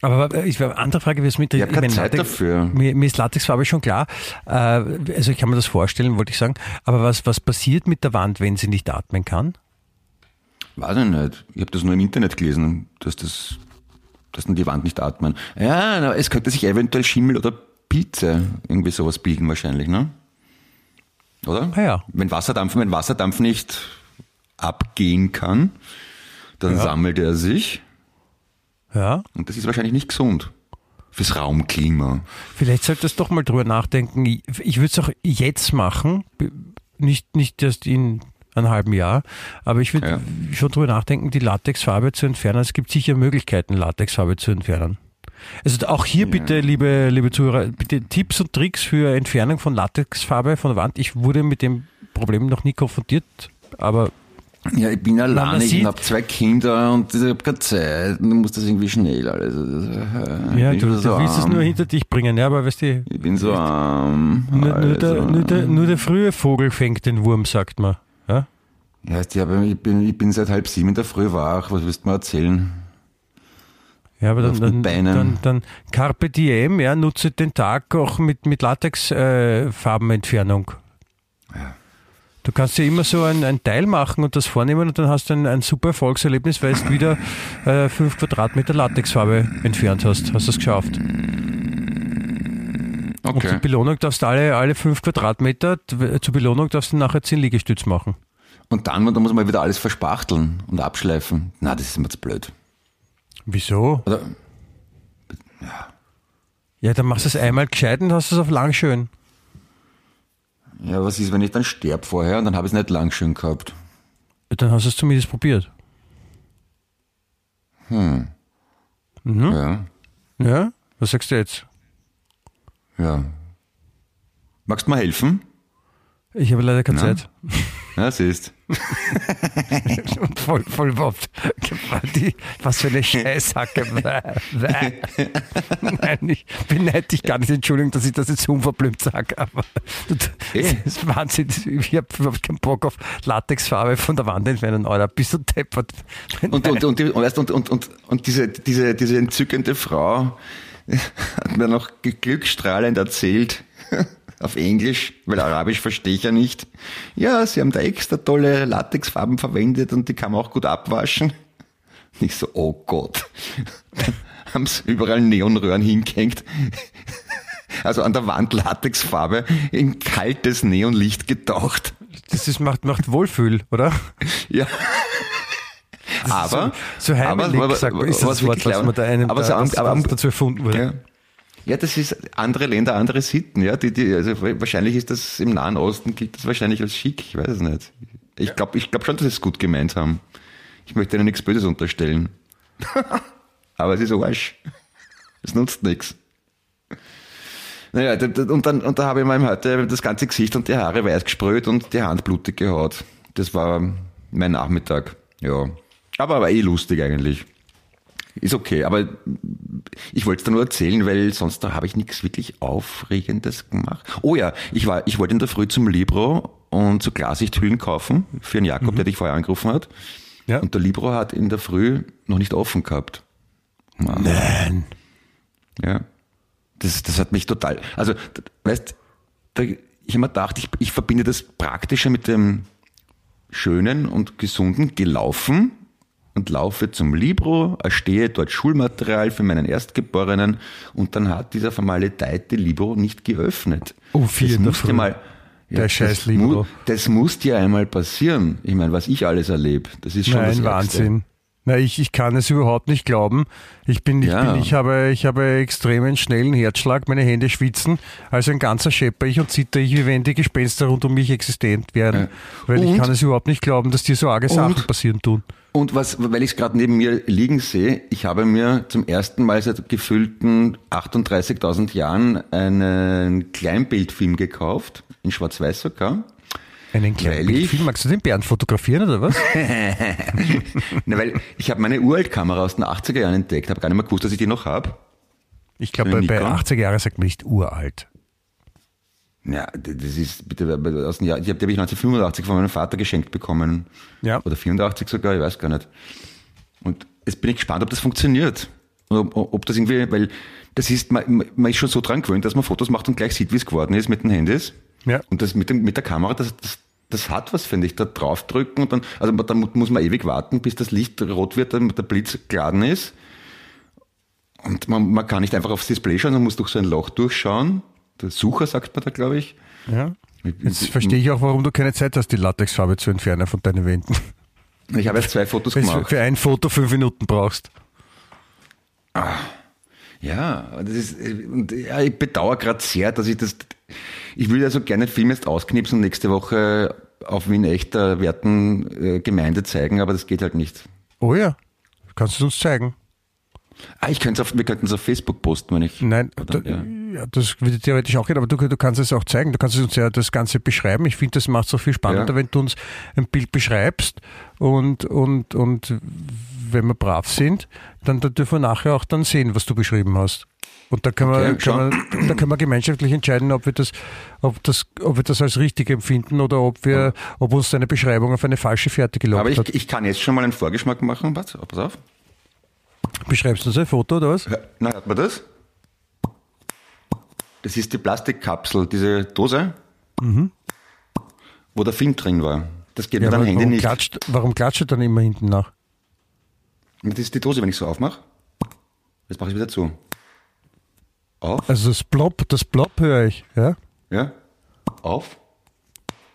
Aber ich eine andere Frage, wie es mit Ich hab keine meine, Zeit dafür. Mir, mir ist Latexfarbe schon klar. Äh, also ich kann mir das vorstellen, wollte ich sagen. Aber was, was passiert mit der Wand, wenn sie nicht atmen kann? Weiß ich nicht. Ich habe das nur im Internet gelesen, dass das, dass dann die Wand nicht atmen. Ja, es könnte sich eventuell Schimmel oder Pilze irgendwie sowas bilden wahrscheinlich, ne? Oder? Ah ja. Wenn Wasserdampf, wenn Wasserdampf nicht abgehen kann, dann sammelt er sich Ja. und das ist wahrscheinlich nicht gesund fürs Raumklima. Vielleicht solltest du doch mal drüber nachdenken. Ich, würde es auch jetzt machen, nicht, nicht erst in einem halben Jahr, aber ich würde Ja. schon drüber nachdenken, die Latexfarbe zu entfernen. Es gibt sicher Möglichkeiten, Latexfarbe zu entfernen. Also auch hier bitte, liebe, liebe Zuhörer, bitte Tipps und Tricks für Entfernung von Latexfarbe von der Wand. Ich wurde mit dem Problem noch nie konfrontiert, aber Ja, ich bin alleine, ich habe zwei Kinder und ich habe keine Zeit. Du musst das irgendwie schnell alles. äh, ja, du, du so willst es arm. nur hinter dich bringen, ja, aber weißt du, Ich bin so arm. nur, nur, der, also. nur, der, nur der frühe Vogel fängt den Wurm, sagt man. Ja? Ja, ich, bin, ich bin seit halb sieben in der Früh wach. Was willst du mir erzählen? Ja, aber dann, dann, dann, dann Carpe Diem, ja, nutze den Tag auch mit, mit Latex-Farbenentfernung. Du kannst ja immer so ein, ein Teil machen und das vornehmen und dann hast du ein, ein super Erfolgserlebnis, weil du wieder äh, fünf Quadratmeter Latexfarbe entfernt hast. Hast du es geschafft. Und zur Belohnung darfst du alle, alle fünf Quadratmeter, t- zur Belohnung darfst du nachher zehn Liegestütz machen. Und dann, dann muss man wieder alles verspachteln und abschleifen. Na, das ist mir zu blöd. Wieso? Oder, Ja, dann machst du es einmal gescheit und hast es auf lang schön. ja, was ist, wenn ich dann sterb vorher und dann habe ich es nicht lang schön gehabt? Dann hast du es zumindest probiert. Ja, Ja? Was sagst du jetzt? ja. Magst du mir helfen? Ich habe leider keine Na? Zeit. Ja, siehst. Und voll, voll. Die, was für eine Scheißhacke. Nein, ich beneide dich gar nicht. Entschuldigung, dass ich das jetzt so unverblümt sage, aber das Eh. ist Wahnsinn. Ich habe überhaupt keinen Bock auf Latexfarbe von der Wand entfernen, Alter. Bist du deppert? Und, und, und, und, und, und, und diese, diese, diese entzückende Frau hat mir noch glückstrahlend erzählt, auf Englisch, weil Arabisch verstehe ich ja nicht. Ja, sie haben da extra tolle Latexfarben verwendet und die kann man auch gut abwaschen. Und ich so, oh Gott. Haben sie überall Neonröhren hingehängt. Also an der Wand Latexfarbe in kaltes Neonlicht getaucht. Das ist, macht, macht Wohlfühl, oder? Ja. aber, So heimelig, aber- sagt man, ist das wirklich Wort, was man da einem aber da, so am- was, was dazu erfunden wurde. ja. Ja, das ist andere Länder, andere Sitten, ja. Die, die, also wahrscheinlich ist das im Nahen Osten gilt das wahrscheinlich als schick, ich weiß es nicht. Ich glaube ich glaub schon, dass sie es gut gemeint haben. Ich möchte ihnen nichts Böses unterstellen. aber es ist Arsch. Es nutzt nichts. Naja, und dann, und da habe ich mir heute das ganze Gesicht und die Haare weiß gesprüht und die Hand blutig gehaut. Das war mein Nachmittag. Ja. Aber war eh lustig eigentlich. Ist okay, aber ich wollte es dir nur erzählen, weil sonst da habe ich nichts wirklich Aufregendes gemacht. Oh ja, ich war, ich wollte in der Früh zum Libro und so Glasichthüllen kaufen für einen Jakob, der dich vorher angerufen hat. Ja. Und der Libro hat in der Früh noch nicht offen gehabt. Nein. Ja. Das, das hat mich total. Also, weißt, da, ich habe mir gedacht, ich, ich verbinde das Praktische mit dem Schönen und Gesunden, gelaufen und laufe zum Libro, erstehe dort Schulmaterial für meinen Erstgeborenen und dann hat dieser vermaledeite Libro nicht geöffnet. Um vier das der musste mal. Der das scheiß mu- Libro. Das muss dir einmal passieren. Ich meine, was ich alles erlebe, das ist schon das Nein, Ärgste. Wahnsinn. Na, ich, ich kann es überhaupt nicht glauben. Ich bin, ich Ja. bin, ich habe, ich habe extremen schnellen Herzschlag, meine Hände schwitzen, also ein ganzer Schepper ich und zitter ich, wie wenn die Gespenster rund um mich existent wären. Ja. Weil ich Und- kann es überhaupt nicht glauben, dass dir so arge Sachen Und- passieren tun. Und was, weil ich es gerade neben mir liegen sehe, ich habe mir zum ersten Mal seit gefühlten 38.000 Jahren einen Kleinbildfilm gekauft, in Schwarz-Weiß sogar. Einen kleinen Weil ich- Bildfilm. Magst du den Bernd fotografieren oder was? Na, weil ich habe meine Uraltkamera aus den 80er Jahren entdeckt, habe gar nicht mehr gewusst, dass ich die noch habe. Ich glaube, bei, bei Nikon? 80 Jahren sagt man nicht uralt. Ja, das ist bitte aus dem Jahr, die habe die hab ich 1985 von meinem Vater geschenkt bekommen. Ja. Oder 84 sogar, ich weiß gar nicht. Und jetzt bin ich gespannt, ob das funktioniert. Ob, ob das irgendwie, weil das ist, man, man ist schon so dran gewöhnt, dass man Fotos macht und gleich sieht, wie es geworden ist mit den Handys. Ja. Und das mit, dem, mit der Kamera, das, das, das hat was, finde ich. Da draufdrücken und dann, also da mu- muss man ewig warten, bis das Licht rot wird, damit der Blitz geladen ist. Und man, man kann nicht einfach aufs Display schauen, man muss durch so ein Loch durchschauen. Der Sucher sagt man da, glaube ich. Ja. Jetzt verstehe ich auch, warum du keine Zeit hast, die Latexfarbe zu entfernen von deinen Wänden. Ich habe jetzt zwei Fotos gemacht. für ein Foto fünf Minuten brauchst. Ja, das ist, und ja, ich bedauere gerade sehr, dass ich das, ich will ja so gerne den Film jetzt ausknipsen und nächste Woche auf Wien echter werten äh, Gemeinde zeigen, aber das geht halt nicht. Oh ja. Kannst du uns zeigen? Ah, ich könnte auf, wir könnten es auf Facebook posten, wenn ich. Nein, Oder, da, ja. Ja. das würde theoretisch auch gehen, aber du, du kannst es auch zeigen. Du kannst uns ja das Ganze beschreiben. Ich finde, das macht es auch viel spannender, Ja. wenn du uns ein Bild beschreibst und, und, und wenn wir brav sind, dann da dürfen wir nachher auch dann sehen, was du beschrieben hast. Und da können, wir, Okay, können wir, da können wir gemeinschaftlich entscheiden, ob wir das, ob das, ob wir das als richtig empfinden oder ob wir, ob uns deine Beschreibung auf eine falsche Fährte gelockt Aber ich, hat. ich kann jetzt schon mal einen Vorgeschmack machen. Was? Pass auf. Beschreibst du uns ein Foto oder was? Ja, Na, hört man das? Das ist die Plastikkapsel, diese Dose, wo der Film drin war. Das geht Ja, mit aber deinem Handy warum, nicht. klatscht, warum klatscht er dann immer hinten nach? Das ist die Dose, wenn ich so aufmache. Jetzt mache ich wieder zu. Auf. Also das Plop, das Plop höre ich, ja? Ja. Auf.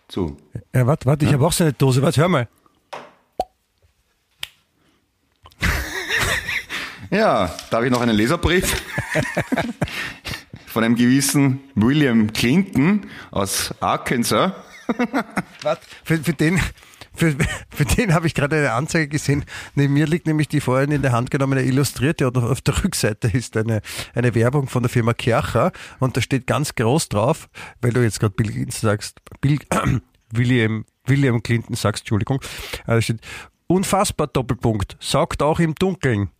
Zu. Ja, warte, warte, ich habe auch so eine Dose. Warte, hör mal. Ja, da habe ich noch einen Leserbrief von einem gewissen William Clinton aus Arkansas. Für, für den, für, für den habe ich gerade eine Anzeige gesehen. Neben mir liegt nämlich die vorhin in der Hand genommene Illustrierte und auf der Rückseite ist eine, eine Werbung von der Firma Kercher und da steht ganz groß drauf, weil du jetzt gerade Bill Gates sagst, Bill, William, William Clinton Sachs, Entschuldigung. Also steht, unfassbar Doppelpunkt, saugt auch im Dunkeln.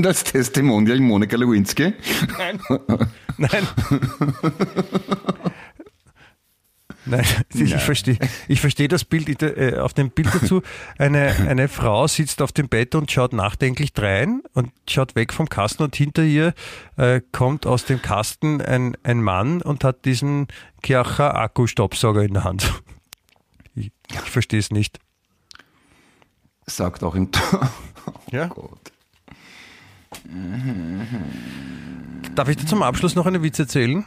Und als Testimonial Monika Lewinsky. Nein. Nein. Nein, ich verstehe ich verstehe das Bild der- äh, auf dem Bild dazu. Eine, eine Frau sitzt auf dem Bett und schaut nachdenklich drein und schaut weg vom Kasten und hinter ihr äh, kommt aus dem Kasten ein, ein Mann und hat diesen Kircher Akkustaubsauger in der Hand. Ich, ich verstehe es nicht. Sagt auch im Ja? Gott. Darf ich dir zum Abschluss noch einen Witz erzählen?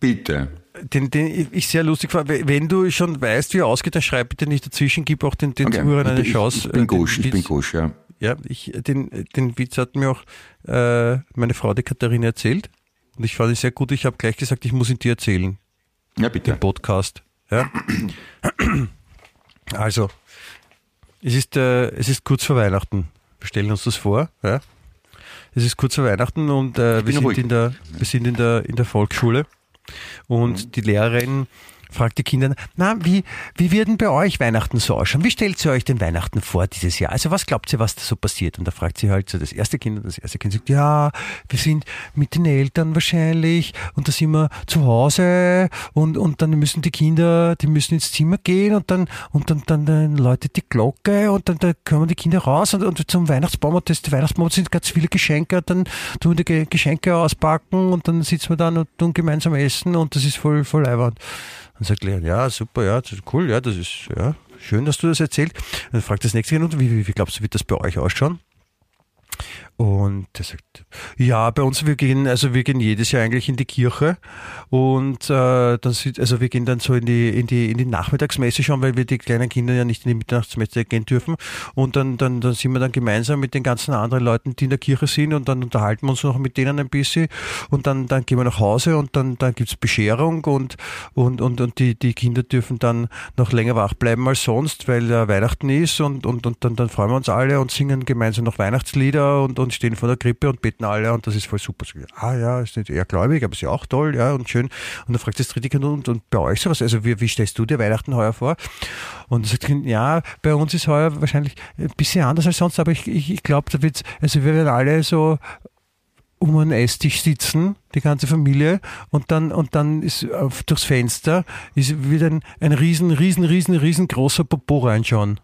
Bitte. Den, den ich sehr lustig fand. Wenn du schon weißt, wie er ausgeht, dann schreib bitte nicht dazwischen, gib auch den, den Okay. Zuhörern eine ich, Chance. Ich, äh, bin den Gusch, ich bin Gusch, ja. Ja, ich, den, den Witz hat mir auch äh, meine Frau, die Katharina, erzählt. Und ich fand es sehr gut. Ich habe gleich gesagt, ich muss ihn dir erzählen, Ja, bitte. Podcast. Ja? Also, es ist, äh, es ist kurz vor Weihnachten. Wir stellen uns das vor. Ja? Es ist kurz vor Weihnachten und äh, wir, sind ruhig. in der, wir sind in der, in der Volksschule. Und die Lehrerin fragt die Kinder, na, wie, wie wird bei euch Weihnachten so ausschauen? Wie stellt ihr euch den Weihnachten vor dieses Jahr? Also was glaubt ihr, was da so passiert? Und da fragt sie halt so das erste Kind und das erste Kind sagt, ja, wir sind mit den Eltern wahrscheinlich und da sind wir zu Hause und, und dann müssen die Kinder, die müssen ins Zimmer gehen und dann, und dann, dann, dann läutet die Glocke und dann, dann kommen die Kinder raus und, und zum Weihnachtsbaum und das, Weihnachtsbaum sind ganz viele Geschenke und dann tun wir die Ge- Geschenke auspacken und dann sitzen wir dann und tun gemeinsam essen und das ist voll, voll leibend. Dann sagt Leon, ja, super, ja, cool, ja, das ist, ja, schön, dass du das erzählt. Dann fragt das nächste Kind, und wie, wie, wie glaubst du, wird das bei euch ausschauen? Und er sagt, ja, bei uns, wir gehen, also wir gehen jedes Jahr eigentlich in die Kirche. Und äh, dann sind, also wir gehen dann so in die, in die, in die Nachmittagsmesse schauen, weil wir die kleinen Kinder ja nicht in die Mitternachtsmesse gehen dürfen. Und dann, dann, dann sind wir dann gemeinsam mit den ganzen anderen Leuten, die in der Kirche sind. Und dann unterhalten wir uns noch mit denen ein bisschen. Und dann, dann gehen wir nach Hause und dann, dann gibt's Bescherung. Und, und, und, und die, die Kinder dürfen dann noch länger wach bleiben als sonst, weil äh, Weihnachten ist. Und, und, und dann, dann freuen wir uns alle und singen gemeinsam noch Weihnachtslieder und, und stehen vor der Krippe und beten alle und das ist voll super. So, Ah ja, ist nicht eher gläubig, aber ist ja auch toll, ja und schön. Und dann fragt das dritte Kind, und, und bei euch sowas, also wie, wie stellst du dir Weihnachten heuer vor? Und das Kind, ja, bei uns ist heuer wahrscheinlich ein bisschen anders als sonst, aber ich, ich, ich glaube, da wird's, also wir werden alle so um einen Esstisch sitzen, die ganze Familie, und dann, und dann ist auf, durchs Fenster ist wieder ein, ein riesen, riesen, riesen, riesengroßer Popo reinschauen.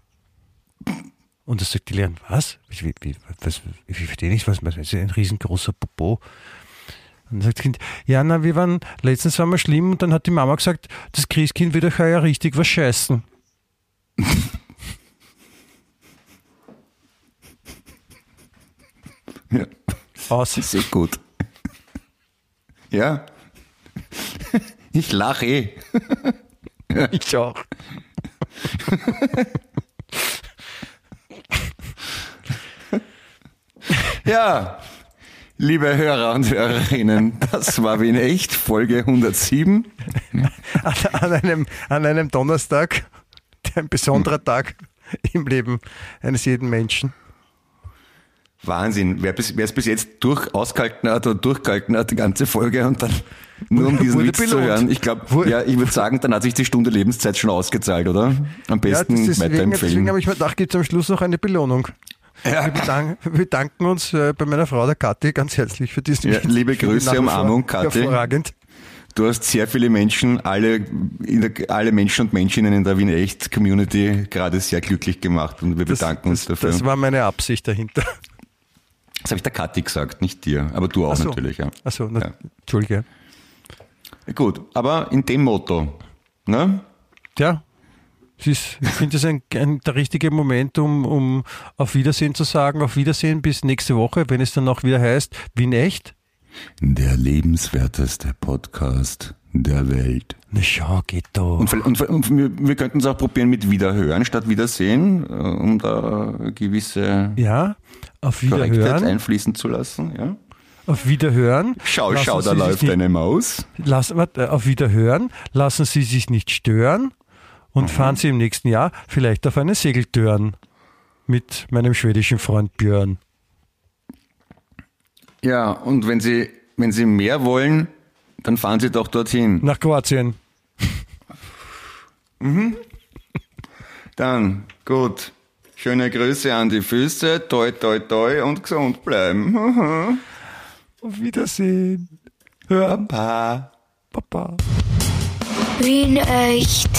Und das sagt die Lehrerin, was? Wie, wie, was ich verstehe nicht, was, was ist ein riesengroßer Popo? Und dann sagt das Kind, ja, na, wir waren, letztens waren wir schlimm und dann hat die Mama gesagt, das Christkind wird euch ja richtig was scheißen. Ja, Aus. sehr gut. Ja. Ich lache eh. Ich auch. Ja, liebe Hörer und Hörerinnen, das war Wien echt, Folge 107. an, an, einem, an einem Donnerstag, ein besonderer Tag im Leben eines jeden Menschen. Wahnsinn. Wer bis- wer es bis jetzt durch ausgehalten hat oder durchgehalten hat, die ganze Folge und dann nur um diesen Witz zu belohnt. hören. Ich glaube, ja, ich würde sagen, dann hat sich die Stunde Lebenszeit schon ausgezahlt, oder? Am besten ja, das ist deswegen, deswegen weiterempfehlen. habe ich mir gedacht, gibt es am Schluss noch eine Belohnung. Ja. Wir, bedanken uns äh, bei meiner Frau, der Kathi, ganz herzlich für diesen Ja, liebe Grüße, Umarmung, Kathi. Hervorragend. Du hast sehr viele Menschen, alle, der, alle Menschen und Menschinnen in der Wien Echt Community gerade sehr glücklich gemacht und wir Das, bedanken uns das, dafür. das war meine Absicht dahinter. Das habe ich der Kathi gesagt, nicht dir, aber du auch so. natürlich. Ja. Achso, na, Ja. Entschuldige. Gut, aber in dem Motto, ne? Ja, ist, ich finde das ein, ein, der richtige Moment, um, um auf Wiedersehen zu sagen. Auf Wiedersehen bis nächste Woche, wenn es dann auch wieder heißt, Wien echt. Der lebenswerteste Podcast der Welt. Na schau, geht doch. Und, und, und wir, wir könnten es auch probieren mit Wiederhören statt Wiedersehen, äh, um da gewisse Ja, auf Wiederhören. einfließen zu lassen. Ja? Auf Wiederhören. Schau, Lassen schau, Sie da läuft nicht, eine Maus. Lassen, warte, auf Wiederhören. Lassen Sie sich nicht stören und fahren Sie im nächsten Jahr vielleicht auf eine Segeltörn mit meinem schwedischen Freund Björn. Ja, und wenn Sie, wenn Sie mehr wollen, dann fahren Sie doch dorthin. Nach Kroatien. Dann, gut. Schöne Grüße an die Füße, toi, toi, toi und gesund bleiben. Auf Wiedersehen. Hör, Papa. Papa. Wien echt.